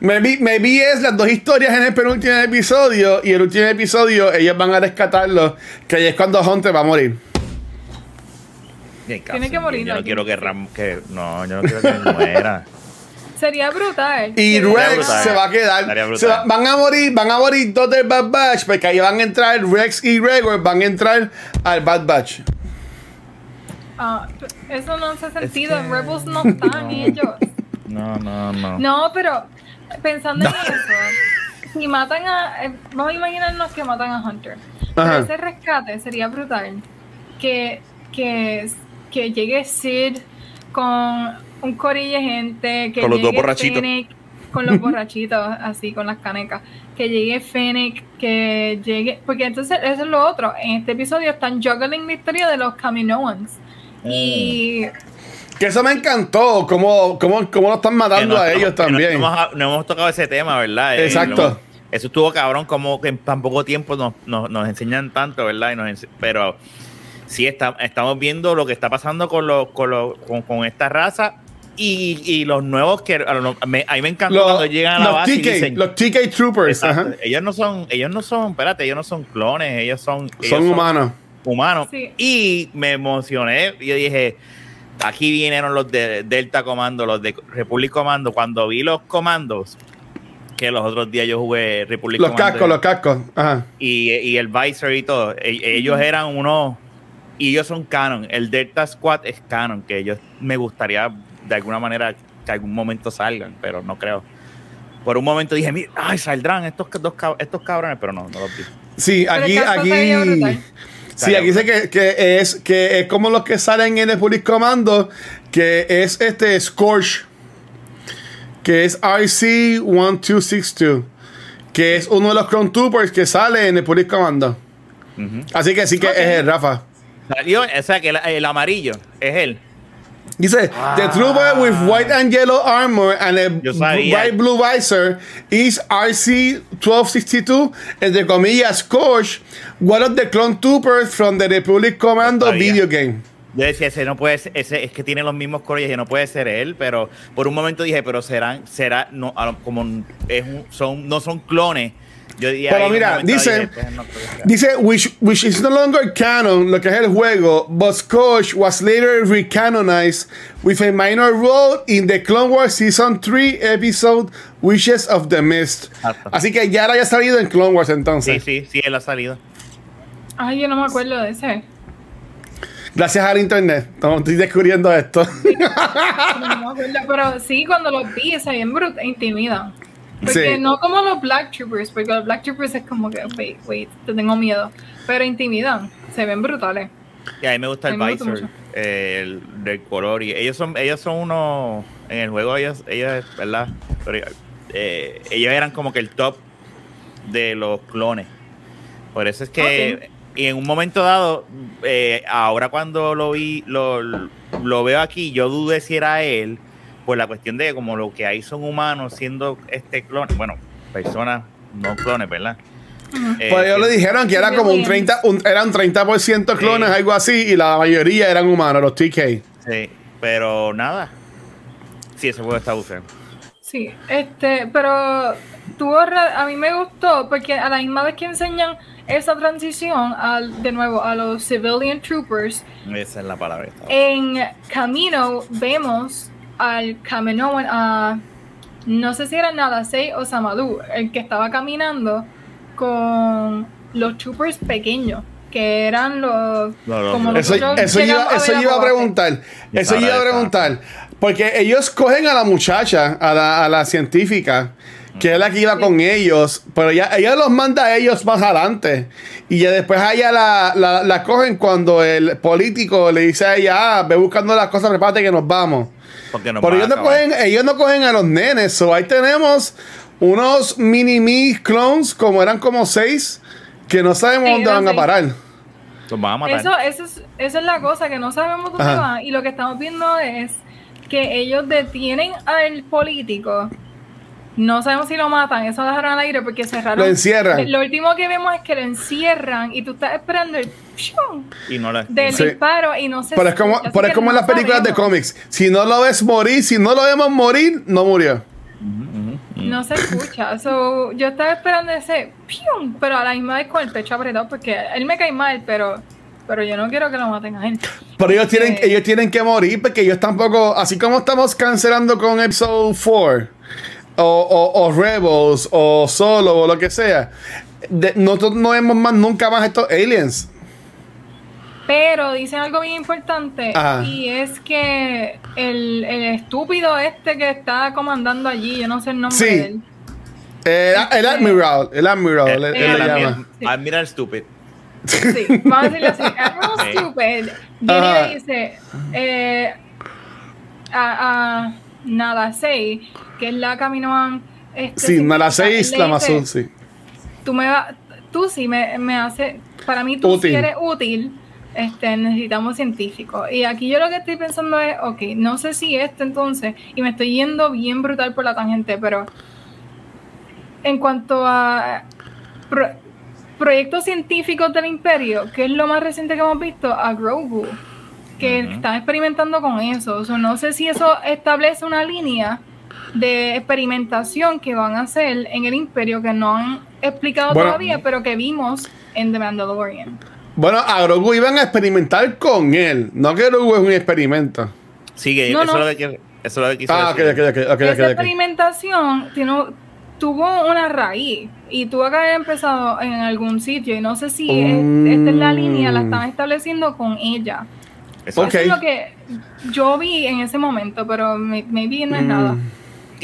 Maybe, maybe es las dos historias en el penúltimo episodio y el último episodio ellos van a rescatarlo, que ahí es cuando Hunter va a morir. Tiene que morir Yo no quiero que Ram. Que, no, yo no quiero que muera. Sería brutal. Y Rex brutal. se va a quedar. Se va- van a morir, van a morir dos del Bad Batch, porque ahí van a entrar Rex y Gregor, van a entrar al Bad Batch. Ah, eso no hace sentido. que- En Rebels no están ellos. No, no, no. No, pero pensando en eso, si matan a. eh, vamos a imaginarnos que matan a Hunter. Pero Ajá. ese rescate sería brutal. Que, que, que llegue Sid con un corillo de gente. Que Con los dos llegue borrachitos. Fennec, con los borrachitos, así, con las canecas. Que llegue Fennec, que llegue. Porque entonces, eso es lo otro. En este episodio están juggling la historia de los Kaminoans. Y. Que eso me encantó, cómo, cómo, cómo lo están matando no- a no- ellos no también. hemos- No, hemos tocado ese tema, ¿verdad? Eh, Exacto. no- eso estuvo cabrón, como que en tan poco tiempo nos, nos, nos enseñan tanto, ¿verdad? Y nos pero sí, está, estamos viendo lo que está pasando con, los, con, los, con, con esta raza y, y los nuevos que. a lo- me- a mí me encantó Los, cuando llegan a la los base y TK, dicen. los TK Troopers, ajá, ellos no son, ellos no son, espérate, ellos no son clones, ellos son, ellos son humanos. humanos. Sí. Y me emocioné. Yo dije, aquí vinieron los de Delta Comando, los de Republic Commando. Cuando vi los comandos, que los otros días yo jugué Republic Los cascos, los cascos, ajá. y, y el Visor y todo, e- ellos eran unos. Y ellos son canon. El Delta Squad es canon, que ellos me gustaría de alguna manera que algún momento salgan, pero no creo. Por un momento dije, mira, ay, saldrán estos, dos, cab- estos cabrones, pero no, no los vi. Sí, aquí, aquí. Sí, aquí dice que, que es que es como los que salen en el Police Commando, que es este Scorch, que es RC1262, que es uno de los Clone Troopers que sale en el Police Commando. Ujú. Así que sí que Ok. es el Rafa. Salió, o sea, que el, el amarillo es él. Dice, the trooper with white and yellow armor and a Ah. Bright blue visor is RC-1262, entre comillas, Scorch, one of the clone troopers from the Republic Commando video game. Yo decía, ese no puede ser, ese es que tiene los mismos colores y no puede ser él, pero por un momento dije, pero serán, será, no, como es un- son, no son clones. Yo Pero mira, dice- no. Dice, which, which is no longer canon, lo que es el juego, but Scorch was later recanonized with a minor role in the Clone Wars Season 3 episode Wishes of the Mist. Exacto. Así que ya lo haya salido en Clone Wars Sí, entonces. sí, sí, él ha salido. Ay, yo no me acuerdo de ese. Gracias al internet, estamos estoy descubriendo esto. No me acuerdo, pero sí, cuando los vi, se bien brutal, intimidan. Porque Sí. no como los Black Troopers, porque los Black Troopers es como que, wait, wait, te tengo miedo. Pero intimidan, se ven brutales. Y a mí me gusta el me gusta visor, eh, el del color. Y ellos son, ellos son unos, en el juego ellos, ellos, ¿verdad? Pero, eh, ellos eran como que el top de los clones. Por eso es que y en un momento dado, eh, ahora cuando lo vi, lo, lo veo aquí, yo dudé si era él, por la cuestión de como lo que hay son humanos siendo este clon, bueno, personas no clones, ¿verdad? Eh, Pues ellos le dijeron que era como un 30, un, eran 30% clones, algo así, y la mayoría eran humanos, los TK. Sí, pero nada. Sí, ese juego está usando. Sí, este, pero tuvo a mí me gustó porque a la misma vez que enseñan esa transición al, de nuevo a los civilian troopers, Esa es la palabra. en camino vemos al Kaminoan, a no sé si era Nadasei o Samadou, el que estaba caminando con los troopers pequeños, que eran los No, no, como no. Eso, eso iba, eso ver iba a preguntar. Eso iba a preguntar. Porque ellos cogen a la muchacha, a la, a la científica, que es la que iba con ellos, pero ya, ella los manda a ellos más adelante. Y ya después a ella la, la, la cogen cuando el político le dice a ella, ah, ve buscando las cosas, prepárate que nos vamos. Porque nos Pero van ellos no, cogen, ellos no cogen a los nenes. So ahí tenemos unos mini me clones, como eran como seis, que no sabemos Sí, dónde van a parar. Los van a matar. Eso, eso, es, eso es la cosa, que no sabemos dónde Ajá. van. Y lo que estamos viendo es que ellos detienen al político. No sabemos si lo matan, eso lo dejaron al aire porque cerraron. Lo encierran. Lo último que vemos es que lo encierran y tú estás esperando el. Y no la. del Sí. disparo y no se Pero es como, pero es como en las películas de cómics. Si no lo ves morir, si no lo vemos morir, no murió. No se escucha. So, yo estaba esperando ese ¡pium! pero a la misma vez con el pecho apretado porque él me cae mal, pero, pero yo no quiero que lo maten a él. Pero ellos tienen, Eh. ellos tienen que morir porque ellos tampoco, así como estamos cancelando con Episode 4 o, o, o Rebels o Solo o lo que sea, de- nosotros no vemos más nunca más estos aliens. Pero dicen algo bien importante Ajá. y es que el, el estúpido este que está comandando allí, yo no sé el nombre Sí. de él. Eh, el Admiral, el Admiral, Eh, eh, le el llama. Admiral. Sí. Admiral Stupid. Sí, vamos a decirlo así. Admiral Sí. Stupid viene y le dice eh, a, a Nadasei, que es la Kaminoan. Este, Sí, Nala científica, 6, él la dice, sí. tú me va- tú sí me, me hace, para mí tú Útil. sí eres útil, este, necesitamos científicos. Y aquí yo lo que estoy pensando es, ok, no sé si este entonces, y me estoy yendo bien brutal por la tangente, pero en cuanto a pro- proyectos científicos del imperio, que es lo más reciente que hemos visto, a Grogu, que Ujú. están experimentando con eso. O sea, no sé si eso establece una línea de experimentación que van a hacer en el imperio que no han explicado Bueno. todavía, pero que vimos en The Mandalorian. Bueno, a Grogu iban a experimentar con él, no que Grogu es un experimento. Sigue, No, eso, no. Es lo que, eso es lo que quiso Ah, ok, decir. ok, ok, ok, ok, Esa experimentación tiene- tuvo una raíz y tuvo que haber empezado en algún sitio y no sé si es- Mm. esta es la línea, la están estableciendo con ella. Eso. Eso es lo que yo vi en ese momento, pero may- maybe no es nada.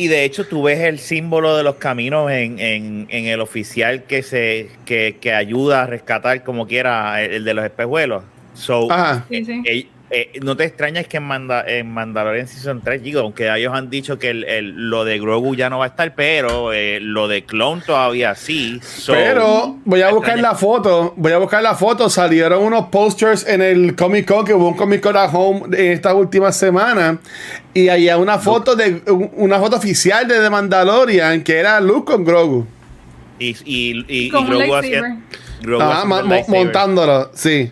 Y de hecho tú ves el símbolo de los caminos en, en, en el oficial que se que, que ayuda a rescatar como quiera el, el de los espejuelos. So, Ajá. Sí, sí. eh, eh, no te extrañas que en, Manda, en Mandalorian Season 3, digo, aunque ellos han dicho que el, el- lo de Grogu ya no va a estar, pero eh, lo de Clone todavía sí. So, Pero voy a buscar extraña. la foto. Voy a buscar la foto. Salieron unos posters en el Comic Con, que hubo un Comic Con at Home en estas últimas semanas. Y había una foto de un- una foto oficial de The Mandalorian que era Luke con Grogu. Y, y, y, Grogu hacía- Grogu Ah, montándolo. Sí.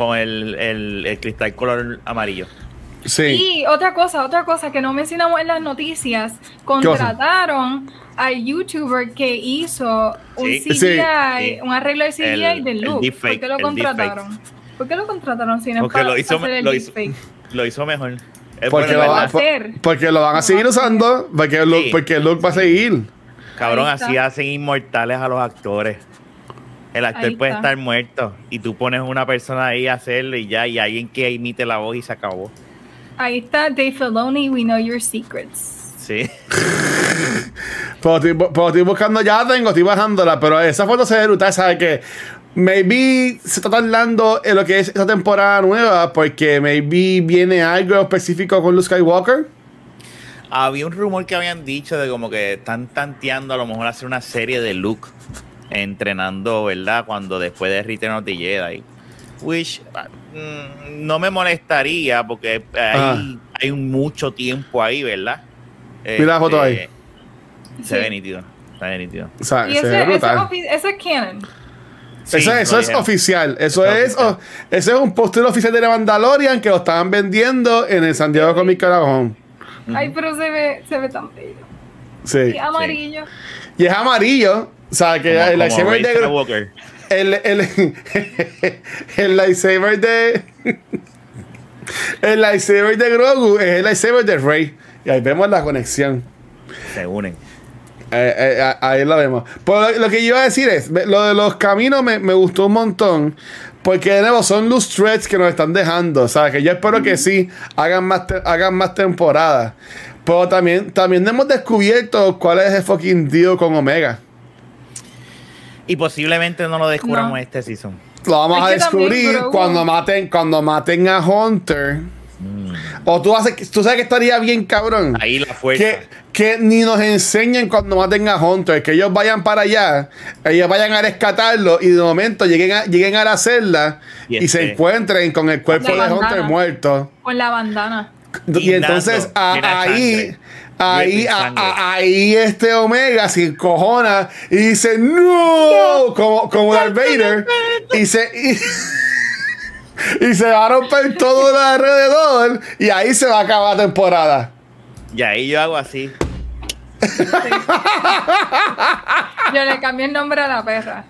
Con el, el, el cristal color amarillo. Sí. Y otra cosa, otra cosa que no mencionamos en las noticias, contrataron al youtuber que hizo un Sí. CGI, Sí. un arreglo de CGI El- de el Luke. ¿Por deepfake, qué lo el contrataron? ¿Por qué lo contrataron si no Porque para lo hizo, hacer el lo hizo, deepfake? lo hizo mejor. Es Porque, bueno, lo, va hacer. porque lo van a seguir usando. Porque Luke, Sí. porque Luke va a seguir. Cabrón, así hacen inmortales a los actores. El actor puede estar muerto y tú pones una persona ahí a hacerlo y ya, y alguien que imite la voz y se acabó. Ahí está Dave Filoni, we know your secrets. Sí. Pero estoy, pero estoy buscando, ya la tengo, estoy bajándola, pero esa foto se ve brutal, ¿sabes que Maybe se está tardando en lo que es esta temporada nueva, porque maybe viene algo específico con Luke Skywalker. Había un rumor que habían dicho de como que están tanteando a lo mejor hacer una serie de Luke. Entrenando, ¿verdad? Cuando después de Return of the Jedi. Which mm, no me molestaría porque hay, hay mucho tiempo ahí, ¿verdad? Mira la foto ahí. Este, Se ve nítido. Se ve nítido. O sea, Y se ese, ve ese, brutal. ofi- ese es canon. Sí, eso es oficial. Eso es es, oficial. o- ese es un póster oficial de la Mandalorian que lo estaban vendiendo en el San Diego Comic Con. Ay, pero se ve, se ve tan bello. Sí. Y amarillo. Y es amarillo. O sea, que Como- el lightsaber de el, el, el lightsaber de el lightsaber de Grogu es el lightsaber de Rey. Y ahí vemos la conexión. Se unen. Eh, eh, ahí lo vemos. Pero lo, que yo iba a decir es, lo de los caminos me, me gustó un montón. Porque de nuevo son los threads que nos están dejando. O sea, que yo espero que sí hagan más, hagan más temporadas. Pero también, también hemos descubierto cuál es el fucking deal con Omega. Y posiblemente no lo descubramos No. este season. Lo vamos Es a también descubrir cuando maten, cuando maten a Hunter. Mm. O tú, haces, tú sabes que estaría bien cabrón. Ahí la fuerza. Que, que ni nos enseñen cuando maten a Hunter, que ellos vayan para allá, ellos vayan a rescatarlo y de momento lleguen a, lleguen a la celda Y y, se este- encuentren con el cuerpo de Hunter muerto. Con la bandana. Y, Y entonces a- ahí, sangre. Ahí, a- a- ahí este Omega se encojona y dice no, como, como Darth Vader y se y, y se va a romper todo el alrededor y ahí se va a acabar la temporada. Y ahí yo hago así. Yo le cambié el nombre a la perra.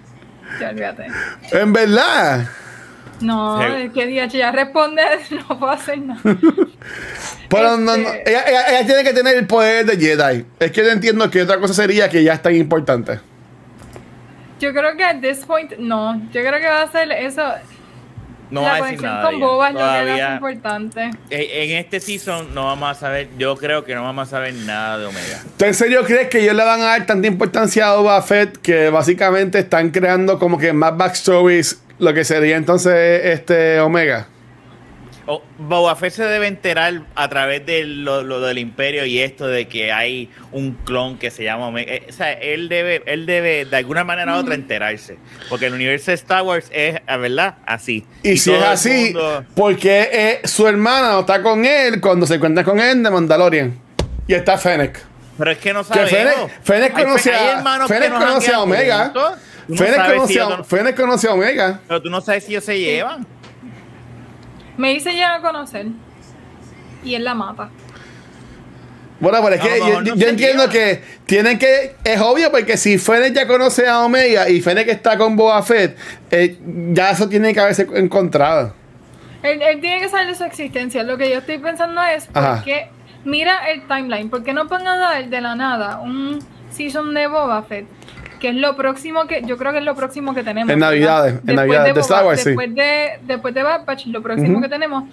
Ya olvídate. En verdad. No, Sí. es que día ya responde, no puedo hacer nada. Pero no, Este- no, ella, ella- ella tiene que tener el poder de Jedi. Es que yo entiendo que otra cosa sería que ya es tan importante. Yo creo que at this point, no. Yo creo que va a ser eso. No la va a decir nada. con es importante. en, en este season no vamos a saber, yo creo que no vamos a saber nada de Omega. ¿Tú en serio crees que ellos le van a dar tanta importancia a Boba Fett que básicamente están creando como que más backstories lo que sería entonces este Omega? O- Boba Fett se debe enterar a través de lo, lo del imperio y esto de que hay un clon que se llama Omega. Eh, O sea, él debe, él debe de alguna manera u otra enterarse. Porque el universo de Star Wars es, ah, ¿verdad? Así. Y, si es así, mundo- ¿por qué eh, su hermana no está con él cuando se encuentra con él de Mandalorian? Y está Fennec. pero es que no sabemos. Fennec, conoce hay a, Fennec no conoce a Omega. juntos. No Fennec si a, ellos no- Fennec conoce a Omega. Pero tú no sabes si ellos se llevan. Me hice ya a conocer. Y él la mata. Bueno, pero es que yo, entiendo llevan. que tienen que. Es obvio porque si Fennec ya conoce a Omega y Fennec está con Boba Fett, eh, ya eso tiene que haberse encontrado. Él, él tiene que saber de su existencia. Lo que yo estoy pensando es, Ajá. ¿por qué? Mira el timeline. ¿Por qué no pongan a dar de la nada un season de Boba Fett? Que es lo próximo que. Yo creo que es lo próximo que tenemos. En ¿verdad? Navidades, en Después Navidades, de Star Wars, sí. después De, después de Bad Batch, lo próximo que tenemos.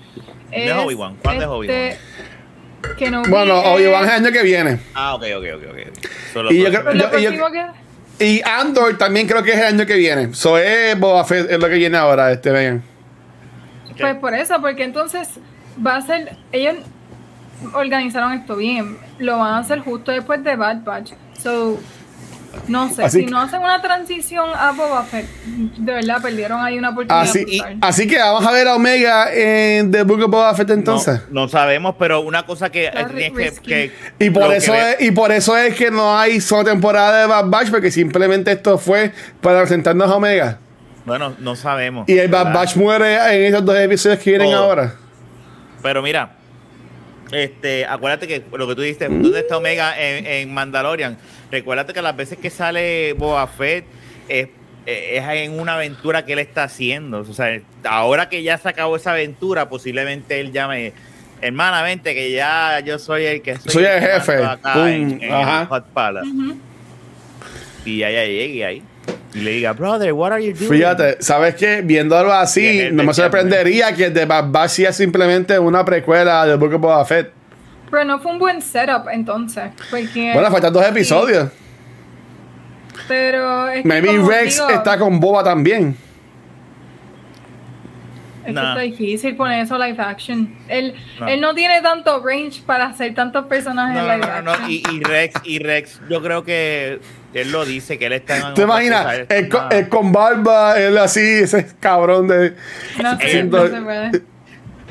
¿De es, Obi-Wan? ¿Cuándo es Obi-Wan? Que no Bueno, Obi-Wan es el año que viene. Ah, ok, ok, ok. okay. Solo Y yo Lo que. Y Andor también creo que es el año que viene. So es Boba Fett, es lo que viene ahora, este, vean. Ok. Pues por eso, porque entonces va a ser. Ellos organizaron esto bien. Lo van a hacer justo después de Bad Batch. So, no sé. Así si que- no hacen una transición a Boba Fett, de verdad perdieron ahí una oportunidad. Así, que vamos a ver a Omega en The Book of Boba Fett entonces. No, no sabemos, pero una cosa que Está tienes que, risky. que- Y por eso que es, y por eso es que no hay solo temporada de Bad Batch, porque simplemente esto fue para presentarnos a Omega. Bueno, no sabemos. Y el Bad. Batch muere en esos dos episodios que vienen Oh. ahora. Pero mira, este, acuérdate que lo que tú dijiste, ¿dónde está Omega en, en Mandalorian? Recuérdate que las veces que sale Boba Fett es, es en una aventura que él está haciendo. O sea, ahora que ya se acabó esa aventura, posiblemente él llame, hermana, vente, que ya yo soy el que Soy el jefe. acá Pum, en, en ajá. el Hot Palace. Y ella llegue ahí. Y le diga, brother, what are you doing? Fíjate, ¿sabes qué? Viéndolo así, no me sorprendería que The Bad Batch sea simplemente una precuela de The Book of Boba Fett. Pero no fue un buen setup entonces. Porque, Bueno, faltan dos episodios. Pero es que Maybe Rex digo, está con Boba también. Es Nah. que está difícil poner eso live action. Él No. él no tiene tanto range para hacer tantos personajes No, live no, no, action. Y, y Rex, y Rex, yo creo que él lo dice, que él está en ¿Te imaginas? cosa, él con- él con barba, él así, ese cabrón de. No sé, Siento- no se puede.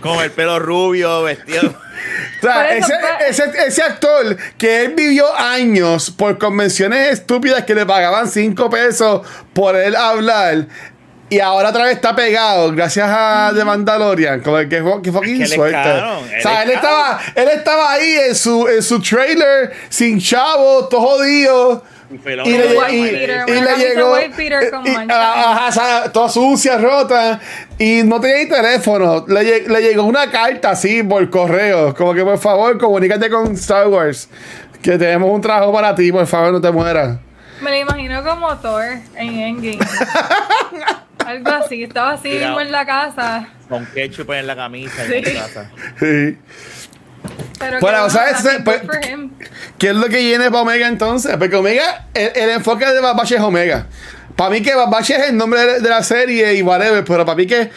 Con el pelo rubio, vestido. O sea, eso, ese, ese, ese actor que él vivió años por convenciones estúpidas que le pagaban 5 pesos por él hablar. Y ahora otra vez está pegado gracias a The Mandalorian. Como el que, fue- que fucking que es suerte. cabrón, o él sea, él estaba, él estaba ahí en su, en su trailer, sin chavo, todo jodido. Y Y le, y- Peter, y le llegó. Peter con ajá, o sea, toda sucia, rota. Y no tenía ni teléfono. Le, lle- le llegó una carta así por correo. Como que por favor, comunícate con Star Wars. Que tenemos un trabajo para ti, por favor, no te mueras. Me lo imagino como Thor en Endgame. Algo así, estaba así mismo en la casa. Con ketchup en la camisa Sí. en la casa. Sí. Pero Bueno, que, ¿sabes? Pues-. ¿Qué es lo que viene para Omega entonces? Porque Omega, el, el enfoque de Bad Batch es Omega. Para mí que Bad Batch es el nombre de, de la serie y whatever, pero para mí que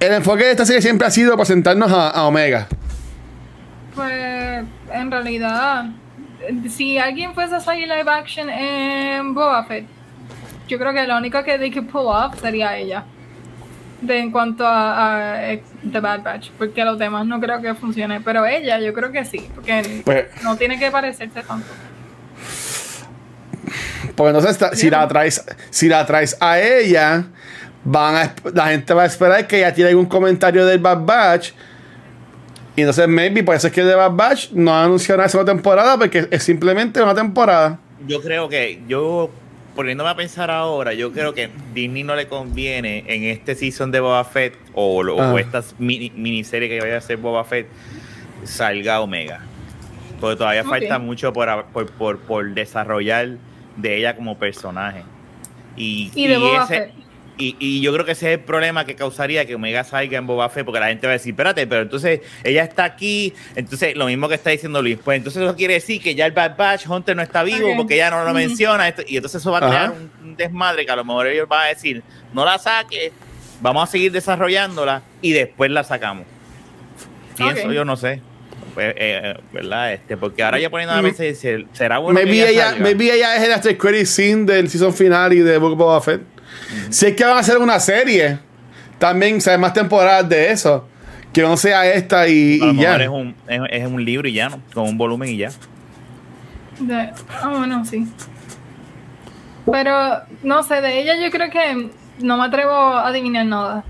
el enfoque de esta serie siempre ha sido presentarnos a, a Omega. Pues en realidad, si alguien fuese a salir live action en Boba Fett, yo creo que lo único que they could pull off sería ella. De, en cuanto a, a, eh, The Bad Batch, porque los demás no creo que funcione, pero ella yo creo que sí, porque Pues- no tiene que parecerse tanto. Porque entonces si la traes, si la traes a ella, van a, la gente va a esperar que ella tiene algún comentario del Bad Batch. Y entonces maybe por eso es que de Bad Batch no ha anunciado una segunda temporada porque es simplemente una temporada. Yo creo que, yo, poniéndome a pensar ahora, yo creo que Disney no le conviene en este season de Boba Fett o, lo- Ah. o esta mini, miniserie que vaya a ser Boba Fett salga Omega. Porque todavía falta mucho por, por, por, por desarrollar de ella como personaje. Y, Y de Boba ese- Fett. Y, y yo creo que ese es el problema que causaría que Omega salga en Boba Fett, porque la gente va a decir, espérate, pero entonces ella está aquí, entonces lo mismo que está diciendo Luis, pues entonces eso quiere decir que ya el Bad Batch Hunter no está vivo porque ella no lo menciona, esto- y entonces eso va a crear un, un desmadre que a lo mejor ellos van a decir, no la saques, vamos a seguir desarrollándola y después la sacamos. Pienso yo, no sé. Pues, eh, eh, ¿Verdad? Este, porque ahora ya poniendo a Mm. veces será bueno maybe, que ella ella, maybe ella es el after credit scene del season final y de Book of Boba Fett. Si es que van a hacer una serie, también se más temporadas de eso. Que no sea esta y, a lo y ya. es un, es, es un libro y ya, ¿no? Con un volumen y ya. Ah, bueno, sí. Pero, no sé, de ella yo creo que no me atrevo a adivinar nada.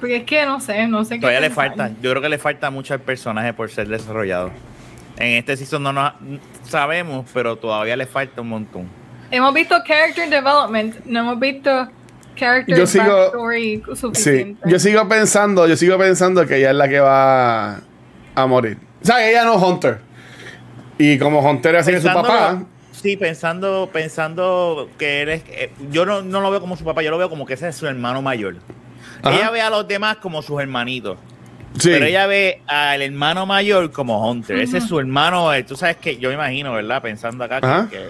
Porque es que no sé, no sé qué. Todavía le pensar. falta, yo creo que le falta mucho al personaje por ser desarrollado. En este season no nos sabemos, pero todavía le falta un montón. Hemos visto character development, no hemos visto character Yo sigo- backstory Sí, suficiente. yo sigo pensando, yo sigo pensando que ella es la que va a morir. O sea, ella no es Hunter. Y como Hunter es así que su papá. Sí, pensando, pensando que él es. eh, yo no, no lo veo como su papá, yo lo veo como que ese es su hermano mayor. Ajá. Ella ve a los demás como sus hermanitos. Sí. Pero ella ve al hermano mayor como Hunter. Ese es su hermano. eh, Tú sabes que yo me imagino, ¿verdad? Pensando acá Ajá. que.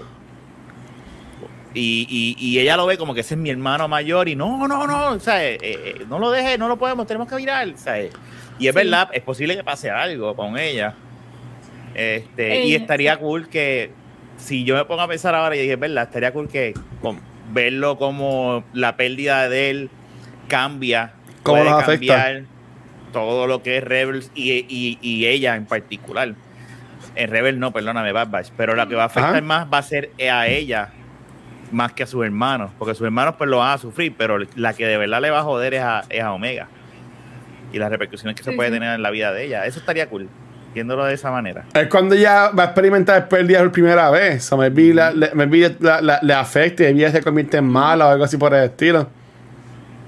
Y, y, y ella lo ve como que ese es mi hermano mayor. Y no, no, no. O sea, eh, eh, no lo dejes, no lo podemos, tenemos que virar. ¿sabes? Y es Sí. verdad, es posible que pase algo con ella. Este, y Ella- estaría cool que. Si yo me pongo a pensar ahora y dije, es verdad, estaría cool que con- verlo como la pérdida de él cambia. ¿Cómo puede nos afecta? cambiar todo lo que es Rebels y, y- y ella en particular. En Rebel no, perdóname, Bad Batch. Pero la que va a afectar Ajá. más va a ser a ella más que a sus hermanos. Porque sus hermanos pues lo van a sufrir, pero la que de verdad le va a joder es a, es a Omega. Y las repercusiones que se Sí, puede sí. tener en la vida de ella. Eso estaría cool, viéndolo de esa manera. Es cuando ella va a experimentar pérdidas por primera vez. O maybe, la, le, maybe la- la- le afecta y ella se convierte en mala o algo así por el estilo.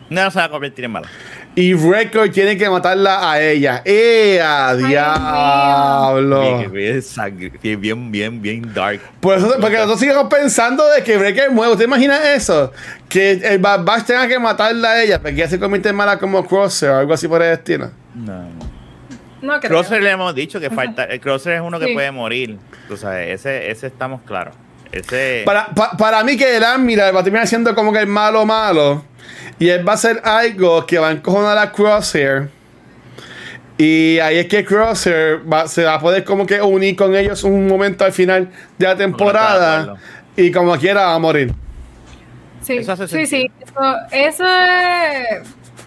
No se va a convertir en mala. Y Record tiene que matarla a ella. ¡Eh, a Dios diablo! Bien, bien, bien, bien, bien dark. Por eso, porque nosotros seguimos pensando de que Breaker muere. ¿Usted imagina eso? Que el Bad Batch tenga que matarla a ella porque ella se convierte en mala como Crosser o algo así por el estilo. No. No creo. Crosser le hemos dicho que falta. El Crosser es uno que Sí. puede morir. Tú sabes, ese, ese estamos claros. Ese. Para, pa- para mí que el Admiral va a terminar siendo como que el malo malo. Y él va a hacer algo que va a encojonar a Crosshair. Y ahí es que Crosshair va- se va a poder como que unir con ellos un momento al final de la temporada. Y como quiera va a morir. Sí, Eso hace sí, sí. Eso, ese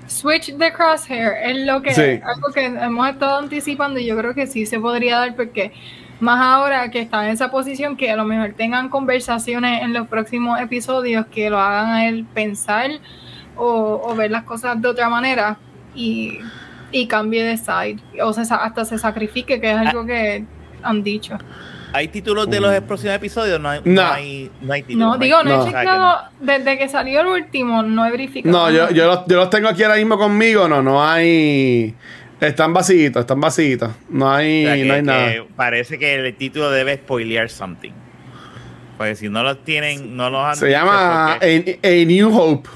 switch de crosshair es lo que Sí. algo que hemos estado anticipando y yo creo que sí se podría dar porque más ahora que están en esa posición que a lo mejor tengan conversaciones en los próximos episodios que lo hagan a él pensar o, o ver las cosas de otra manera y, y cambie de side o se, hasta se sacrifique que es algo que han dicho. ¿Hay títulos de los próximos episodios? No hay, no. No. hay, no hay títulos. No, digo, no, no. he O sea que chequeado desde que salió el último, no he verificado. No, yo, nada. yo, los, yo los tengo aquí ahora mismo conmigo. No, no hay. Están vacíos, están vacíos. No hay, O sea, que- no hay nada. Parece que el título debe spoilear something. Porque si no los tienen, no los han Se llama a, porque- A New Hope.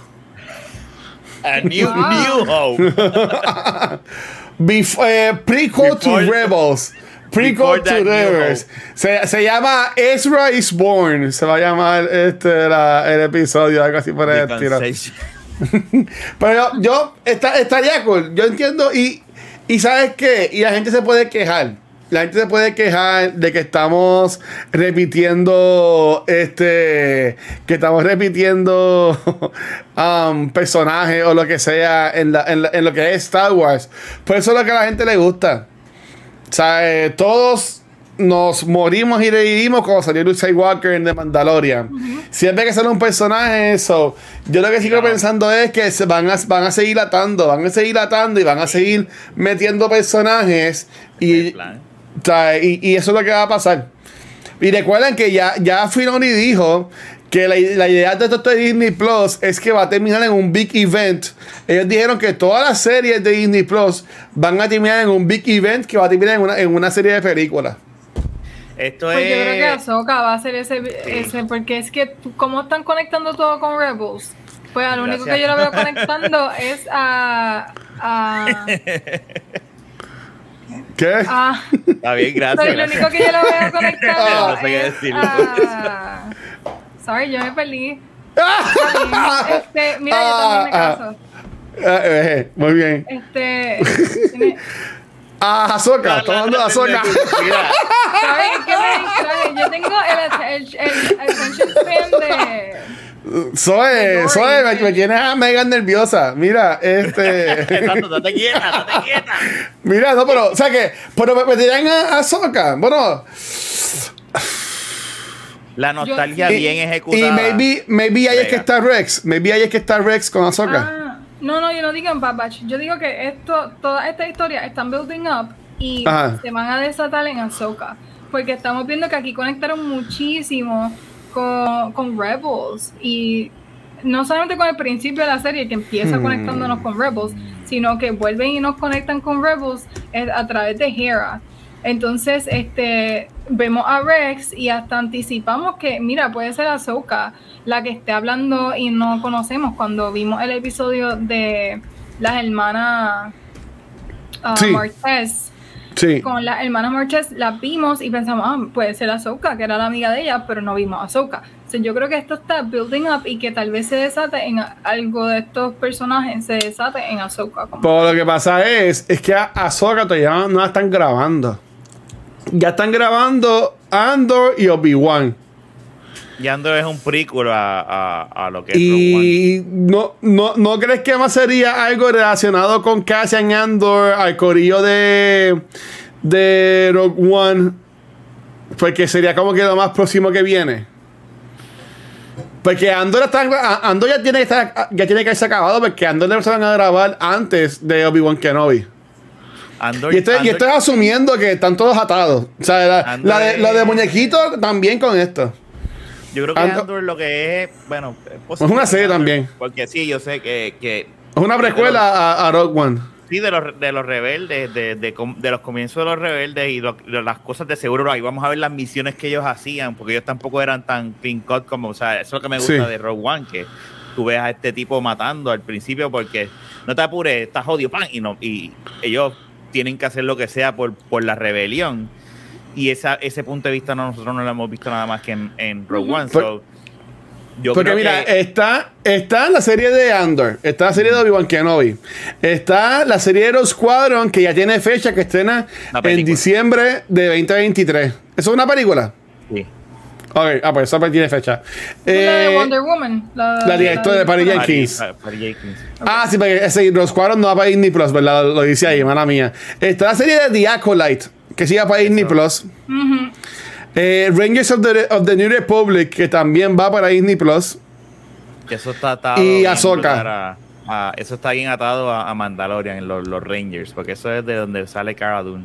A New, Wow. New Hope. Bef- eh, prequel to Before- Rebels. Prequel Before to Rebels. Se, se llama Ezra is Born. Se va a llamar este, la- el episodio, algo así por el estilo. Pero yo, yo está, estaría cool. Yo entiendo y, y ¿sabes qué? Y la gente se puede quejar. La gente se puede quejar de que estamos repitiendo este que estamos repitiendo um, personajes o lo que sea en, lo que es Star Wars. Por eso es lo que a la gente le gusta. O sea, eh, todos nos morimos y revivimos cuando salió Luke Skywalker en The Mandalorian. Siempre que sale un personaje, eso. Yo lo que sigo Claro. pensando es que se van a, van a seguir atando, van a seguir atando y van a seguir metiendo personajes. Y, y, y eso es lo que va a pasar. Y recuerden que ya, ya Filoni dijo que la, la idea de esto de Disney Plus es que va a terminar en un big event. Ellos dijeron que todas las series de Disney Plus van a terminar en un big event que va a terminar en una, en una serie de películas. Esto Pues yo creo que es. Ahsoka va a ser ese, ese porque es que como están conectando todo con Rebels, pues al único Gracias. que yo lo veo conectando es a a, ¿Qué? a- Está bien, gracias. Lo único que yo lo veo conectando No sé qué es decirlo. a sorry yo me perdí este mira yo también me caso Ah, eh, muy bien. este tiene- Ah, Azoka, estamos hablando de Azoka. Mira, ¿sabes qué me distrae? yo tengo el, el, el, attention span de Zoe. Zoe, me, me tienes a Mega nerviosa. Mira, este. Exacto, date quieta, date quieta. Mira, no, pero, o sea que, pero me, me tiran a Azoka. Bueno, La nostalgia Yo- y, bien y ejecutada. maybe, maybe ahí es que está Rex. Maybe ahí es que está Rex con Azoka. Ah, no, no, yo no digo en Bad Batch. Yo digo que esto, toda esta historia están building up y Ajá. se van a desatar en Ahsoka. Porque estamos viendo que aquí conectaron muchísimo con, con Rebels. Y no solamente con el principio de la serie que empieza Hmm. conectándonos con Rebels, sino que vuelven y nos conectan con Rebels eh, a través de Hera. Entonces, este, vemos a Rex y hasta anticipamos que, mira, puede ser Ahsoka la que esté hablando y no conocemos cuando vimos el episodio de las hermanas Sí. Sí. Con las hermanas Martez las vimos y pensamos, ah, puede ser Ahsoka, que era la amiga de ella, pero no vimos a Ahsoka. Entonces, yo creo que esto está building up y que tal vez se desate en algo de estos personajes, se desate en Ahsoka. como- Pero lo que pasa es, es que a Ahsoka todavía no la están grabando. Ya están grabando Andor y Obi-Wan. Y Andor es un prequel a, a, a lo que es. Y no, no, ¿no crees que más sería algo relacionado con Cassian Andor al corillo de, de Rogue One? Porque sería como que lo más próximo que viene. Porque Andor, está, Andor ya, tiene que estar- ya tiene que haberse acabado porque Andor se van a grabar antes de Obi-Wan Kenobi. Andor, Y estoy, y Andor- estoy asumiendo que están todos atados. O sea, la, Andor la de, es- de muñequito también con esto. yo creo que Andor- lo que es, bueno, Es una serie también. Porque sí, yo sé que, que Es una precuela a, a Rogue One. sí, de los, de los rebeldes, de, de, los comienzos de los rebeldes y lo- de las cosas de seguro, ahí vamos a ver las misiones que ellos hacían, porque ellos tampoco eran tan clean cut como, o sea, eso es lo que me gusta Sí. de Rogue One, que tú ves a este tipo matando al principio porque no te apures, estás jodido, pan, y, no, y ellos tienen que hacer lo que sea por, por la rebelión. Y esa, ese punto de vista no, nosotros no lo hemos visto nada más que en, en Rogue One. Por- so, Yo Porque creo mira, que- está, está la serie de Andor, está la serie de Obi-Wan Kenobi, está la serie de los Squadron que ya tiene fecha que estrena en diciembre de 2023. ¿Eso es una película? sí. Ok, ah, pues esa tiene fecha. la de Eh, Wonder Woman. La, la directora de Patty. Jenkins. Jenkins. Ah, sí, porque ese, los Squadron no va para Disney Plus, ¿verdad? Lo, lo dice ahí, mala mía. Está la serie de The Acolyte, que sigue para Disney Plus. Eh, Rangers of the, of the New Republic, que también va para Disney Plus. Que eso está atado. Y Ahsoka. brutal a- a- eso está bien atado a, a Mandalorian, en los, los Rangers, porque eso es de donde sale Cara Dune.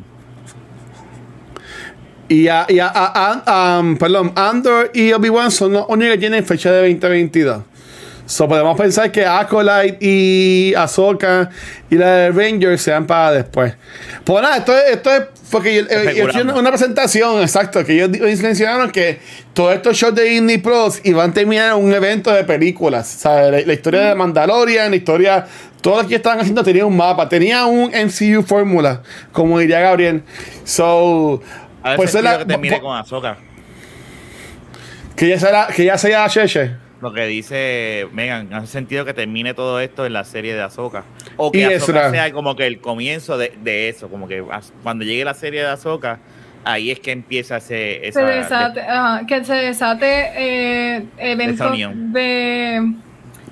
Y a, y a- a- um, perdón, Andor y Obi-Wan son los únicos que tienen fecha de 2022. So podemos pensar que Acolyte y Ahsoka y la de Rangers sean para después. Pues nada, esto es, esto es porque yo, eh, yo hice una, una presentación, exacto, que ellos di- mencionaron que todos estos shows de Disney Plus iban a terminar en un evento de películas. ¿sabes? La, la historia de Mandalorian, la historia, todo lo que estaban haciendo tenía un mapa, tenía un MCU fórmula, como diría Gabriel. So, A ver pues la- que termine po- con Ahsoka. que ya sea, que ya sea Cheche. Lo que dice Megan, hace sentido que termine todo esto en la serie de Ahsoka. O que Ezra. sea como que el comienzo de, de eso, como que cuando llegue la serie de Ahsoka, ahí es que empieza ese, Se esa... desate, ajá, que se desate eh, eventos unión. de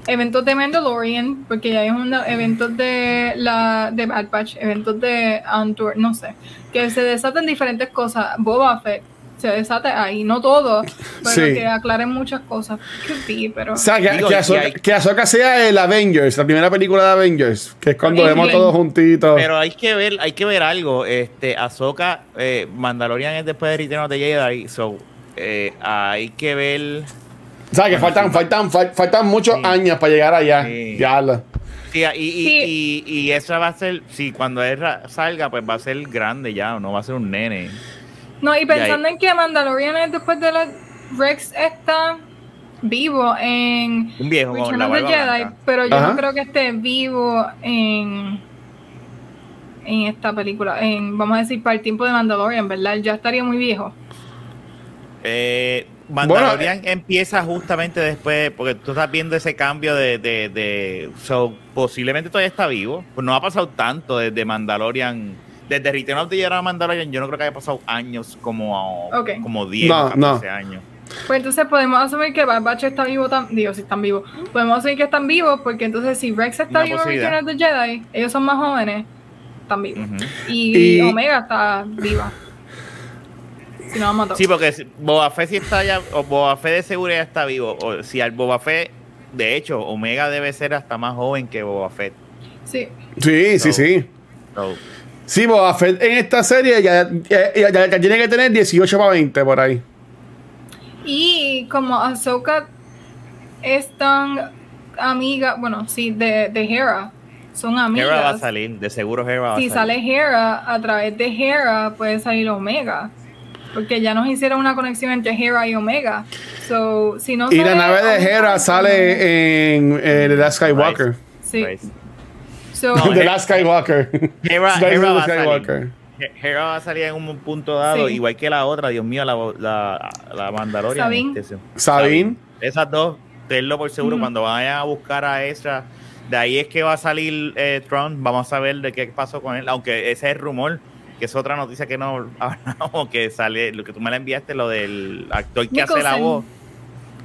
eventos de Mandalorian, porque ya hay una, eventos de la de Bad Batch, eventos de Andor, no sé, que se desaten diferentes cosas. Boba Fett se desate ahí, no todo, pero Sí. que aclaren muchas cosas. Be, pero O sea, que, Digo, que, y Ahsoka, hay- que Ahsoka sea el Avengers, la primera película de Avengers, que es cuando vemos todos juntitos. Pero hay que ver, hay que ver algo. Este, Ahsoka, eh, Mandalorian es después de Return of the Jedi, so eh, hay que ver. O sea, que faltan, faltan, fal- faltan muchos Sí. años para llegar allá. Sí. Sí, y, y, Sí. y, y eso va a ser, si cuando Ezra salga, pues va a ser grande ya, no va a ser un nene. No, y pensando ahí- en que Mandalorian es después de la Rex está vivo en Un viejo con Return la of the barba Jedi, blanca. pero yo Ajá. no creo que esté vivo en en esta película, en vamos a decir para el tiempo de Mandalorian, ¿verdad? Él ya estaría muy viejo. Eh, Mandalorian empieza justamente después, porque tú estás viendo ese cambio de, de, de so, posiblemente todavía está vivo. Pues no ha pasado tanto desde Mandalorian, desde Return of the Jedi a Mandalorian, yo no creo que haya pasado años como, Ok. como 10 No, o 14 años. Pues entonces podemos asumir que Bad Batch está vivo digo, si están vivos. Podemos asumir que están vivos porque entonces si Rex está Una vivo en. Return of the Jedi, ellos son más jóvenes, están vivos. Y- Omega está viva. Si no, vamos a Sí, porque si- Boba Fett si está ya, o Boba Fett de seguro ya está vivo. O si al Boba Fett, de hecho, Omega debe ser hasta más joven que Boba Fett. Sí. Sí, sí, sí. So, Sí, Boba Fett en esta serie ya, ya, ya- ya- ya tiene que tener 18 para 20 por ahí. Y como Ahsoka es tan amiga, bueno, sí, de, de Hera, son amigas. Hera va a salir, de seguro Hera va si a salir. sale Hera, a través de Hera puede salir Omega. Porque ya nos hicieron una conexión entre Hera y Omega. So, si no Y la nave de Hera sale en eh, The Last Skywalker. Sí. Right. So, No, The Last Skywalker. Hera, Hera va a Skywalker. Hera va a salir en un punto dado, Sí. igual que la otra, Dios mío, la, la, la Mandalorian. Sabine. este. Sabine. Esas dos, tenlo por seguro, Ujú. cuando vayan a buscar a Ezra, de ahí es que va a salir eh, Tron, vamos a saber de qué pasó con él, aunque ese es el rumor, que es otra noticia que no hablamos, que sale, lo que tú me la enviaste, lo del actor que hace la voz,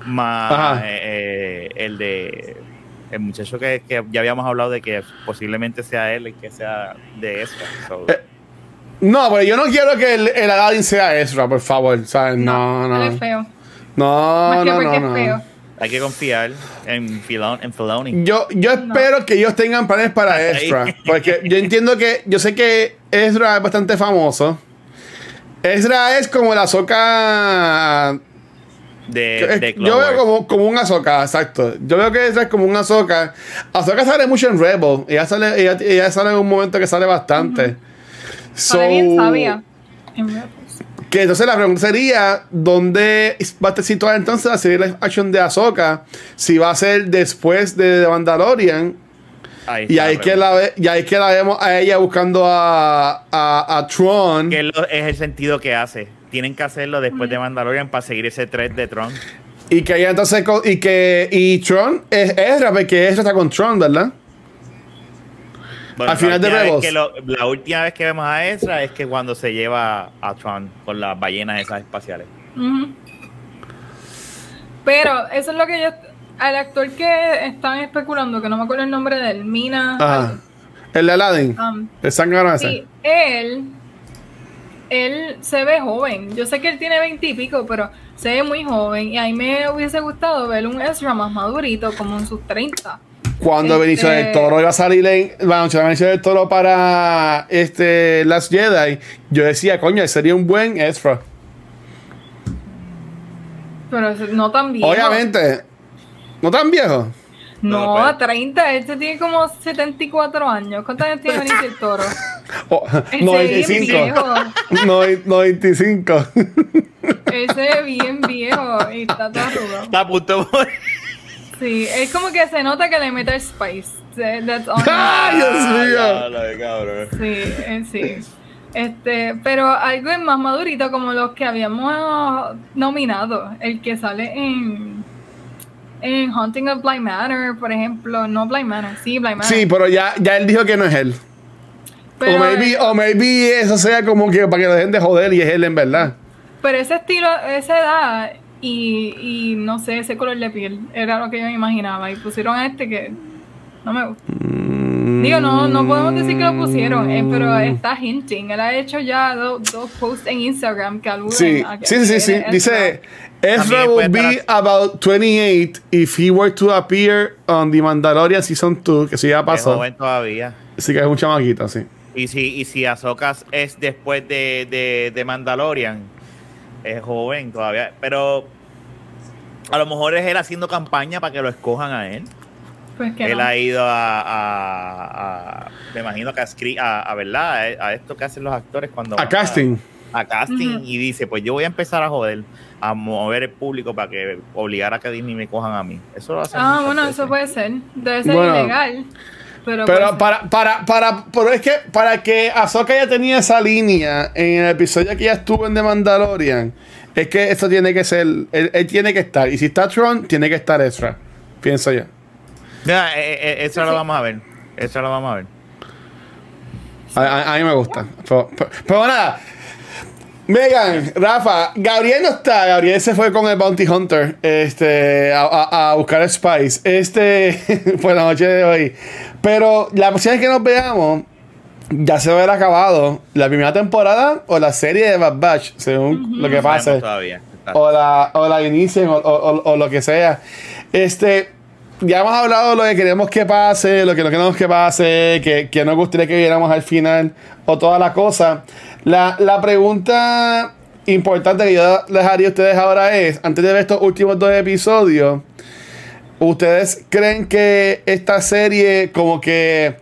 más eh, el de el muchacho que, que ya habíamos hablado de que posiblemente sea él el que sea de Ezra. So, Eh, No, pero yo no quiero que el, el Aladdin sea Ezra, por favor. ¿sabes? No, él no. es feo. No, Más que no, porque no, es feo. Hay que confiar en, Filon, en Filoni. Yo, yo espero que ellos tengan planes para. Ezra. Porque yo entiendo que. Yo sé que Ezra es bastante famoso. Ezra es como la soca. de, de Clone yo veo como, como un Ahsoka, exacto. Yo veo que Ezra es como un Ahsoka. Ahsoka sale mucho en Rebel. Ella sale, ella, ella sale en un momento que sale bastante. Sale bien So- sabia. En Rebels. Que entonces la pregunta sería: ¿dónde va a estar situada entonces la serie live action de Ahsoka? Si va a ser después de The Mandalorian. Ahí Y ahí, que la ve, y ahí que la vemos a ella buscando a, a, a Tron. Que es, lo- es el sentido que hace. Tienen que hacerlo después de Mandalorian para seguir ese thread de Tron. Y que ella entonces. Y que. Y Tron es Ezra, porque Ezra está con Tron, ¿verdad? Bueno, Al final la de última vez Rebels. que lo- la última vez que vemos a Ezra es que cuando se lleva a Tron con las ballenas esas espaciales. Pero eso es lo que yo. Al actor que están especulando, que no me acuerdo el nombre de él, Mina. Ajá. El de Aladdin. um, El sangre ese. sí, él. Él se ve joven. Yo sé que él tiene 20 y pico, pero se ve muy joven. Y a mí me hubiese gustado ver un Ezra más madurito, como en sus 30. Cuando Este- Benicio del Toro iba a salir en. Bueno, Benicio del Toro para este Last Jedi, yo decía, coño, sería un buen Ezra. Pero ese- no tan viejo. Obviamente. ¿No tan viejo? No, No, pues. 30. Este tiene como 74 años. ¿Cuántos años tiene Benicio del Toro? Oh, Él se ve bien 95. viejo. Noven- 95. Él se ve bien viejo y está todo arrugado. Está a punto de morir. Sí, es como que se nota que le mete el spice. That's all. ¡Ay, Dios Ah, mío! Sí, eh, sí. Este, pero algo es más madurito como los que habíamos nominado. El que sale en, en Haunting of Blind Manor, por ejemplo. No Blind Manor, sí, Blind Manor. Sí, pero ya, ya él dijo que no es él. pero, o, maybe, o maybe eso sea como que para que lo dejen de joder y es él en verdad. pero ese estilo, esa edad y, y no sé, ese color de piel era lo que yo me imaginaba. Y pusieron a este que no me gusta. Digo, no, no podemos decir que lo pusieron, eh, pero está hinting. Él ha hecho ya do- dos posts en Instagram que aluden Sí, a que sí, sí, sí. Dice, Ezra puede be about 28 if he were to appear on The Mandalorian Season 2, que sí ya Es pasó. joven todavía. Así que es un chamaquito, sí. Y si, y si Ahsoka es después de, de, de Mandalorian, es joven todavía. Pero a lo mejor es él haciendo campaña para que lo escojan a él. Pues que Él no. ha ido a, a- a- me imagino que a, a, a verdad, a, a esto que hacen los actores cuando A casting. a, casting y dice, pues yo voy a empezar a joder, a mover el público para que obligar a que Disney me cojan a mí. Eso lo hacen Ah, bueno, veces. eso puede ser. Debe ser Bueno. ilegal. Pero, Pero pues, para, para, para, pero es que para que Ahsoka ya tenía esa línea en el episodio que ya estuvo en The Mandalorian, es que esto tiene que ser, él, él tiene que estar. Y si está Tron, tiene que estar Ezra. Pienso yo. Ya, eh, eh, eso Sí, lo vamos a ver. Eso lo vamos a ver. A, a- a mí me gusta. Pero, pero- pero nada. Megan, Rafa, Gabriel no está. Gabriel se fue con el Bounty Hunter este, a, a- a buscar Spice. Este fue la noche de hoy. Pero la próxima vez que nos veamos, ya se va a haber acabado la primera temporada o la serie de Bad Batch, según lo que No pase. todavía. Está- O la, o la inicien o, o- o- o lo que sea. Este, ya hemos hablado de lo que queremos que pase, lo que no queremos que pase, que, que nos gustaría que viéramos al final, o toda la cosa. La, la pregunta importante que yo les haría a ustedes ahora es, antes de ver estos últimos dos episodios, ¿ustedes creen que esta serie como que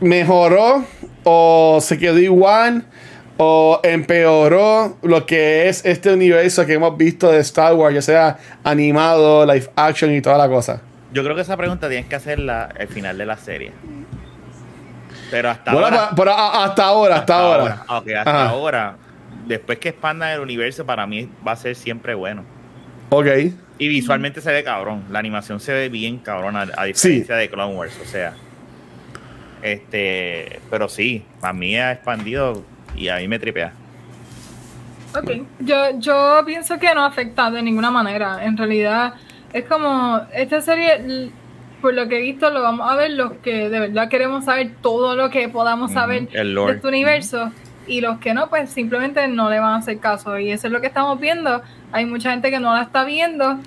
mejoró o se quedó igual o empeoró lo que es este universo que hemos visto de Star Wars, ya sea animado, live action y toda la cosa. Yo creo que esa pregunta tienes que hacerla al final de la serie. Pero hasta Bueno, ahora. pero hasta ahora, hasta, ahora. Ah, ok, hasta Ajá. ahora. Después que expandan el universo, para mí va a ser siempre bueno. Ok. Y visualmente se ve cabrón. La animación se ve bien cabrón, a, a diferencia de Clone Wars. O sea. Este. Pero sí, para mí ha expandido y a mí me tripea. Ok, yo, yo pienso que no afecta de ninguna manera. En realidad, es como esta serie, por lo que he visto, lo vamos a ver los que de verdad queremos saber todo lo que podamos saber el de este universo. Y los que no, pues simplemente no le van a hacer caso. Y eso es lo que estamos viendo. Hay mucha gente que no la está viendo.